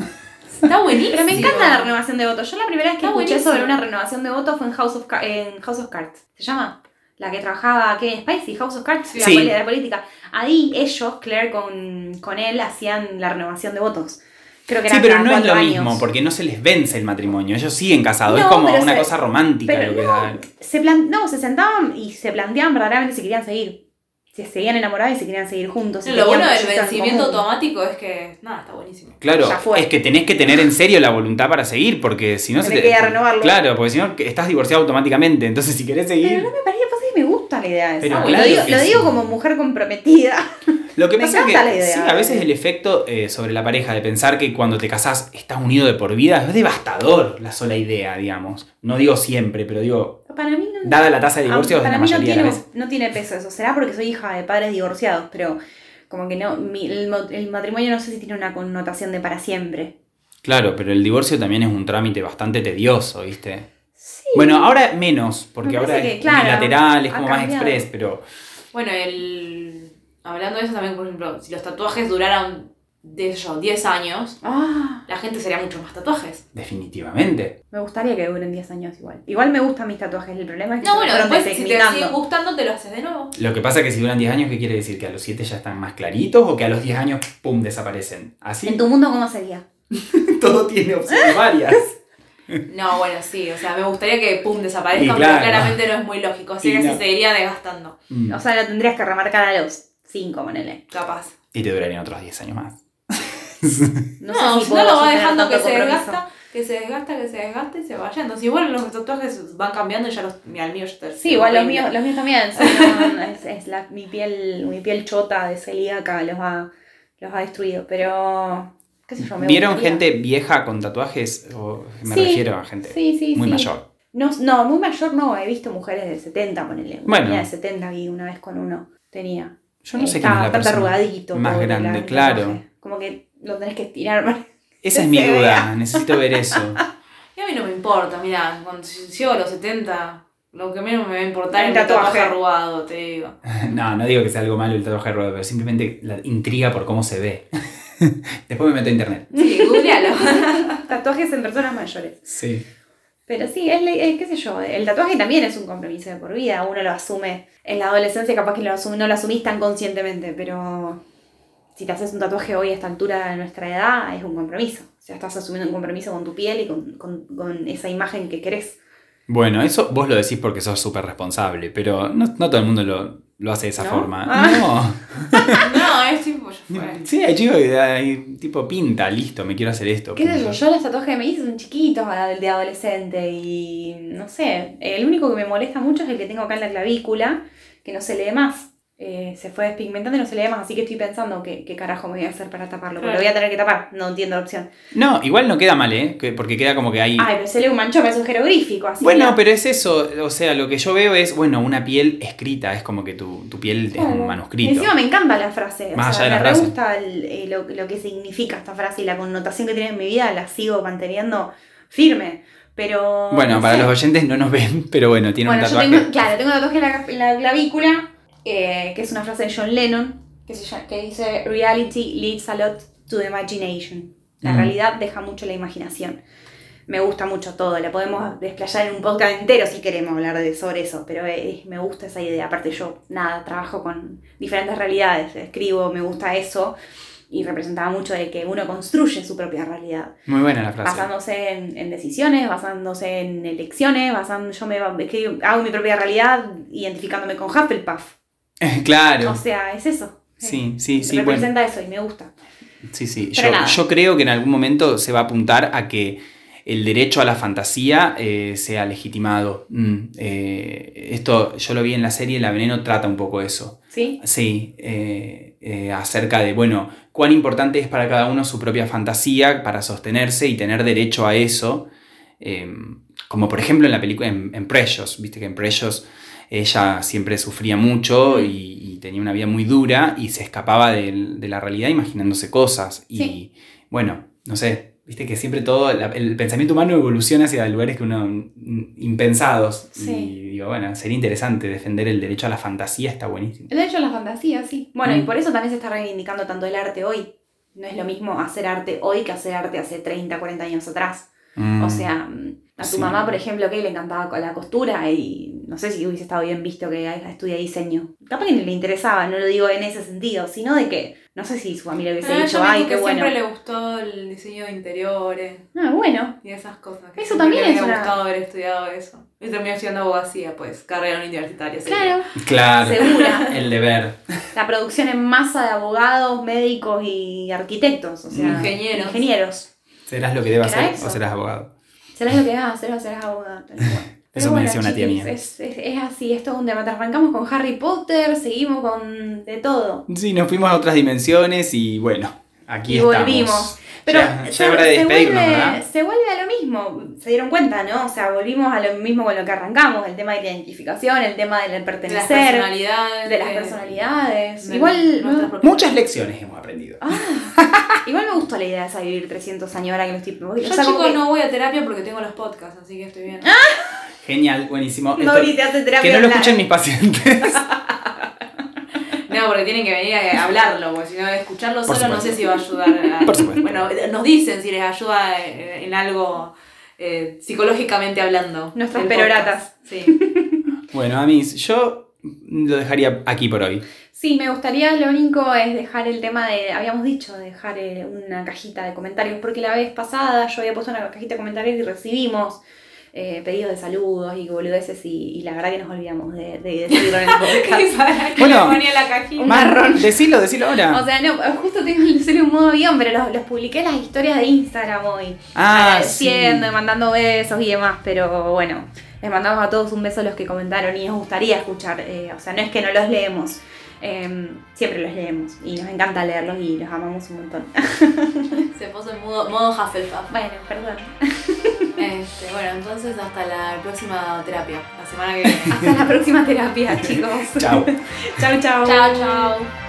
Está buenísimo. Pero me encanta la renovación de votos. Yo la primera vez que Está escuché buenísimo. sobre una renovación de votos fue en House of, en House of Cards. ¿Se llama? La que trabajaba Kevin Spacey, House of Cards, la, Sí. poli- de la política. Ahí ellos, Claire con, con él, hacían la renovación de votos. Creo que Sí, pero no es lo años. mismo, porque no se les vence el matrimonio, ellos siguen casados, es No, como pero una se- cosa romántica pero lo que no, da. Se plan- no, se sentaban y se planteaban verdaderamente si querían seguir. Si se seguían enamorados y si querían seguir juntos. Lo bueno del vencimiento común. automático es que. Nada, está buenísimo. Claro, Ya fue. es que tenés que tener en serio la voluntad para seguir, porque si no se te. que renovarlo. Claro, porque si no estás divorciado automáticamente, entonces si querés seguir. Pero no me parece, que me gusta la idea esa. Pero Lo claro digo, lo sí. digo como mujer comprometida. Lo que Me pasa es que encanta la idea. sí, a veces el efecto eh, sobre la pareja de pensar que cuando te casás estás unido de por vida es devastador la sola idea, digamos. No digo siempre, pero digo, Para mí no, dada la tasa de divorcios, para la mí no mayoría de tiene, veces. no tiene peso eso. Será porque soy hija de padres divorciados, pero como que no, mi- el, mo- el matrimonio no sé si tiene una connotación de para siempre. Claro, pero el divorcio también es un trámite bastante tedioso, ¿viste? Sí. Bueno, ahora menos, porque ahora parece es que, claro, unilateral, es como más express, pero Bueno, el. Hablando de eso también, por ejemplo, si los tatuajes duraran de yo, 10 años, Ah, la gente sería mucho más tatuajes. definitivamente. me gustaría que duren 10 años igual. Igual me gustan mis tatuajes, el problema es que No, bueno, después si te sigue gustando, te lo haces de nuevo. Lo que pasa es que si duran 10 años, ¿qué quiere decir? ¿Que a los 7 ya están más claritos o que a los 10 años, pum, desaparecen? Así ¿En tu mundo cómo sería? todo tiene opciones varias. No, bueno, sí, o sea, me gustaría que pum desaparezca, pero claramente no es muy lógico, así Y que no. se seguiría desgastando, Mm. O sea, lo tendrías que remarcar a los 5, ponele. capaz. Y te durarían otros 10 años más. No, No, sé si no lo va dejando que se compromiso. desgasta, que se desgasta, que se desgaste y se vaya. Entonces igual los tatuajes van cambiando y ya los, mira, el mío ya está. Sí, igual los míos, los míos también. son- es es la, mi, piel, mi piel chota de celíaca los ha, los ha destruido. Pero, qué sé yo, me ¿Vieron gustaría. gente vieja con tatuajes? O me Sí, refiero a gente Sí, sí, muy sí. mayor. No, no, muy mayor no. He visto mujeres de 70, ponele. Bueno. niña de 70 vi una vez con uno. Tenía. Yo no sé quién Estaba es la persona arrugadito. más grande, claro. Como que lo tenés que estirar. para- Esa es mi duda, vea. necesito ver eso. Y a mí no me importa, mira, cuando llego a los 70, lo que menos me va a importar El es el tatuaje arrugado, te digo. No, no digo que sea algo malo el tatuaje ruedo, pero simplemente la intriga por cómo se ve. Después me meto a internet. Sí, googlealo. Tatuajes en personas mayores. Sí. Pero sí, es, le- es- qué sé yo, el tatuaje también es un compromiso de por vida, uno lo asume en la adolescencia, capaz que lo asume- no lo asumís tan conscientemente, pero si te haces un tatuaje hoy a esta altura de nuestra edad, es un compromiso. O sea, estás asumiendo un compromiso con tu piel y con, con- con esa imagen que querés. Bueno, eso vos lo decís porque sos súper responsable, pero no, no todo el mundo lo, lo hace de esa ¿No? forma. Ah. No. No, es ya fue. Sí, hay chicos que hay, tipo pinta, listo, me quiero hacer esto. ¿Qué sé yo? Yo los tatuajes que me hice son chiquitos a- de adolescente y no sé, el único que me molesta mucho es el que tengo acá en la clavícula, que no se lee más. Eh, se fue despigmentando y no se lee más, así que estoy pensando qué, qué carajo me voy a hacer para taparlo, porque lo voy a tener que tapar, no entiendo la opción. No, igual no queda mal, ¿eh? Que- Porque queda como que hay... Ay, pero se lee un manchón, es un jeroglífico, así. Bueno, ya. pero es eso, o sea, lo que yo veo es, bueno, una piel escrita, es como que tu, tu piel es Claro. un manuscrito. Encima me encanta la frase, o Más sea, allá de me la frase. gusta el- eh, lo, lo que significa esta frase y la connotación que tiene en mi vida, la sigo manteniendo firme. Pero. Bueno, no para sé. los oyentes no nos ven, pero bueno, tiene Bueno, un yo tatuaje. tengo, claro, tengo un tatuaje en la, en la clavícula, eh, que es una frase de John Lennon, que, se llama- que dice, Reality leads a lot to the imagination. La Mm. realidad deja mucho la imaginación. Me gusta mucho todo, la podemos desplayar en un podcast entero si queremos hablar de, sobre eso, pero eh, me gusta esa idea. Aparte yo, nada, trabajo con diferentes realidades, escribo, me gusta eso, y representaba mucho de que uno construye su propia realidad Muy buena la frase. basándose en, en decisiones, basándose en elecciones, basando, yo me hago mi propia realidad identificándome con Hufflepuff. claro. O sea, es eso. Es Sí, sí, sí. Bueno, Representa eso y me gusta. sí, sí. Yo, yo creo que en algún momento se va a apuntar a que el derecho a la fantasía eh, sea legitimado. Mm, eh, esto yo lo vi en la serie, La Veneno trata un poco eso. ¿Sí? Sí, eh, eh, acerca de, bueno, cuán importante es para cada uno su propia fantasía para sostenerse y tener derecho a eso. Eh, como por ejemplo en la película, en, en Precious, viste que en Precious ella siempre sufría mucho y, y tenía una vida muy dura y se escapaba de, la realidad imaginándose cosas. Y Sí. bueno, no sé, viste que siempre todo, la- el pensamiento humano evoluciona hacia lugares que uno mm, impensados. Sí. Y digo, bueno, sería interesante defender el derecho a la fantasía, está buenísimo. El derecho a la fantasía, sí. Bueno, y Mm. por eso también se está reivindicando tanto el arte hoy. No es lo mismo hacer arte hoy que hacer arte hace 30, 40 años atrás. Mm. O sea, a tu Sí. mamá, por ejemplo, que le encantaba con la costura y no sé si hubiese estado bien visto que estudia diseño. Capaz que ni le interesaba, no lo digo en ese sentido, sino de que no sé si su familia hubiese Ah, dicho, me ay, qué bueno. siempre le gustó el diseño de interiores Ah, bueno. y esas cosas. que Eso también le es había una- gustado haber estudiado eso. Y terminó estudiando abogacía, pues, carrera universitaria. sería. Claro, Claro, segura. el deber. La producción en masa de abogados, médicos y arquitectos, o sea, Ingenieros. ingenieros. ¿Serás lo que debas ¿Era hacer eso? o serás abogado? Serás lo que hagas, serás, serás abogado. Eso me decía una tía mía. Es, es, es así, es todo un debate. Arrancamos con Harry Potter, seguimos con de todo. Sí, nos fuimos a otras dimensiones y bueno, aquí y estamos. volvimos. Pero ya, ya se, es hora de se vuelve, se vuelve a lo mismo. Se dieron cuenta, ¿no? O sea, volvimos a lo mismo con lo que arrancamos: el tema de la identificación, el tema del De las pertenecer, personalidades. de las personalidades. de igual, propias- Muchas lecciones hemos aprendido. ah, igual me gustó la idea de esa de vivir 300 años ahora que los tipos. Yo, chicos, no voy a terapia porque tengo los podcasts, así que estoy bien. Genial, buenísimo. Esto- te hace terapia que no lo escuchen mis pacientes. No, porque tienen que venir a hablarlo, porque si no, escucharlo Por solo no sé si va a ayudar. A... Por supuesto. Bueno, nos dicen si les ayuda en, en algo eh, psicológicamente hablando. Nuestras peroratas. podcast. Sí. bueno, Amis, yo lo dejaría aquí por hoy. Sí, me gustaría, lo único es dejar el tema de, habíamos dicho, dejar eh, una cajita de comentarios, porque la vez pasada yo había puesto una cajita de comentarios y recibimos eh, pedidos de saludos y boludeces y, y la verdad que nos olvidamos de, de decirlo en el podcast. ¿Para qué Bueno, ponía la cajita? marrón. Decilo, decilo ahora. O sea, no, justo tengo el celular en modo avión, pero los, los publiqué en las historias de Instagram hoy. ah, agradeciendo, sí. mandando besos y demás, pero bueno, les mandamos a todos un beso a los que comentaron y nos gustaría escuchar, eh, o sea, no es que no los leemos, eh, siempre los leemos y nos encanta leerlos y los amamos un montón. Se puso en modo, modo Hufflepuff. bueno, perdón. Este, bueno, entonces hasta la próxima terapia, la semana que viene. Hasta la próxima terapia, chicos. Chao. chau, chau. chao, chao.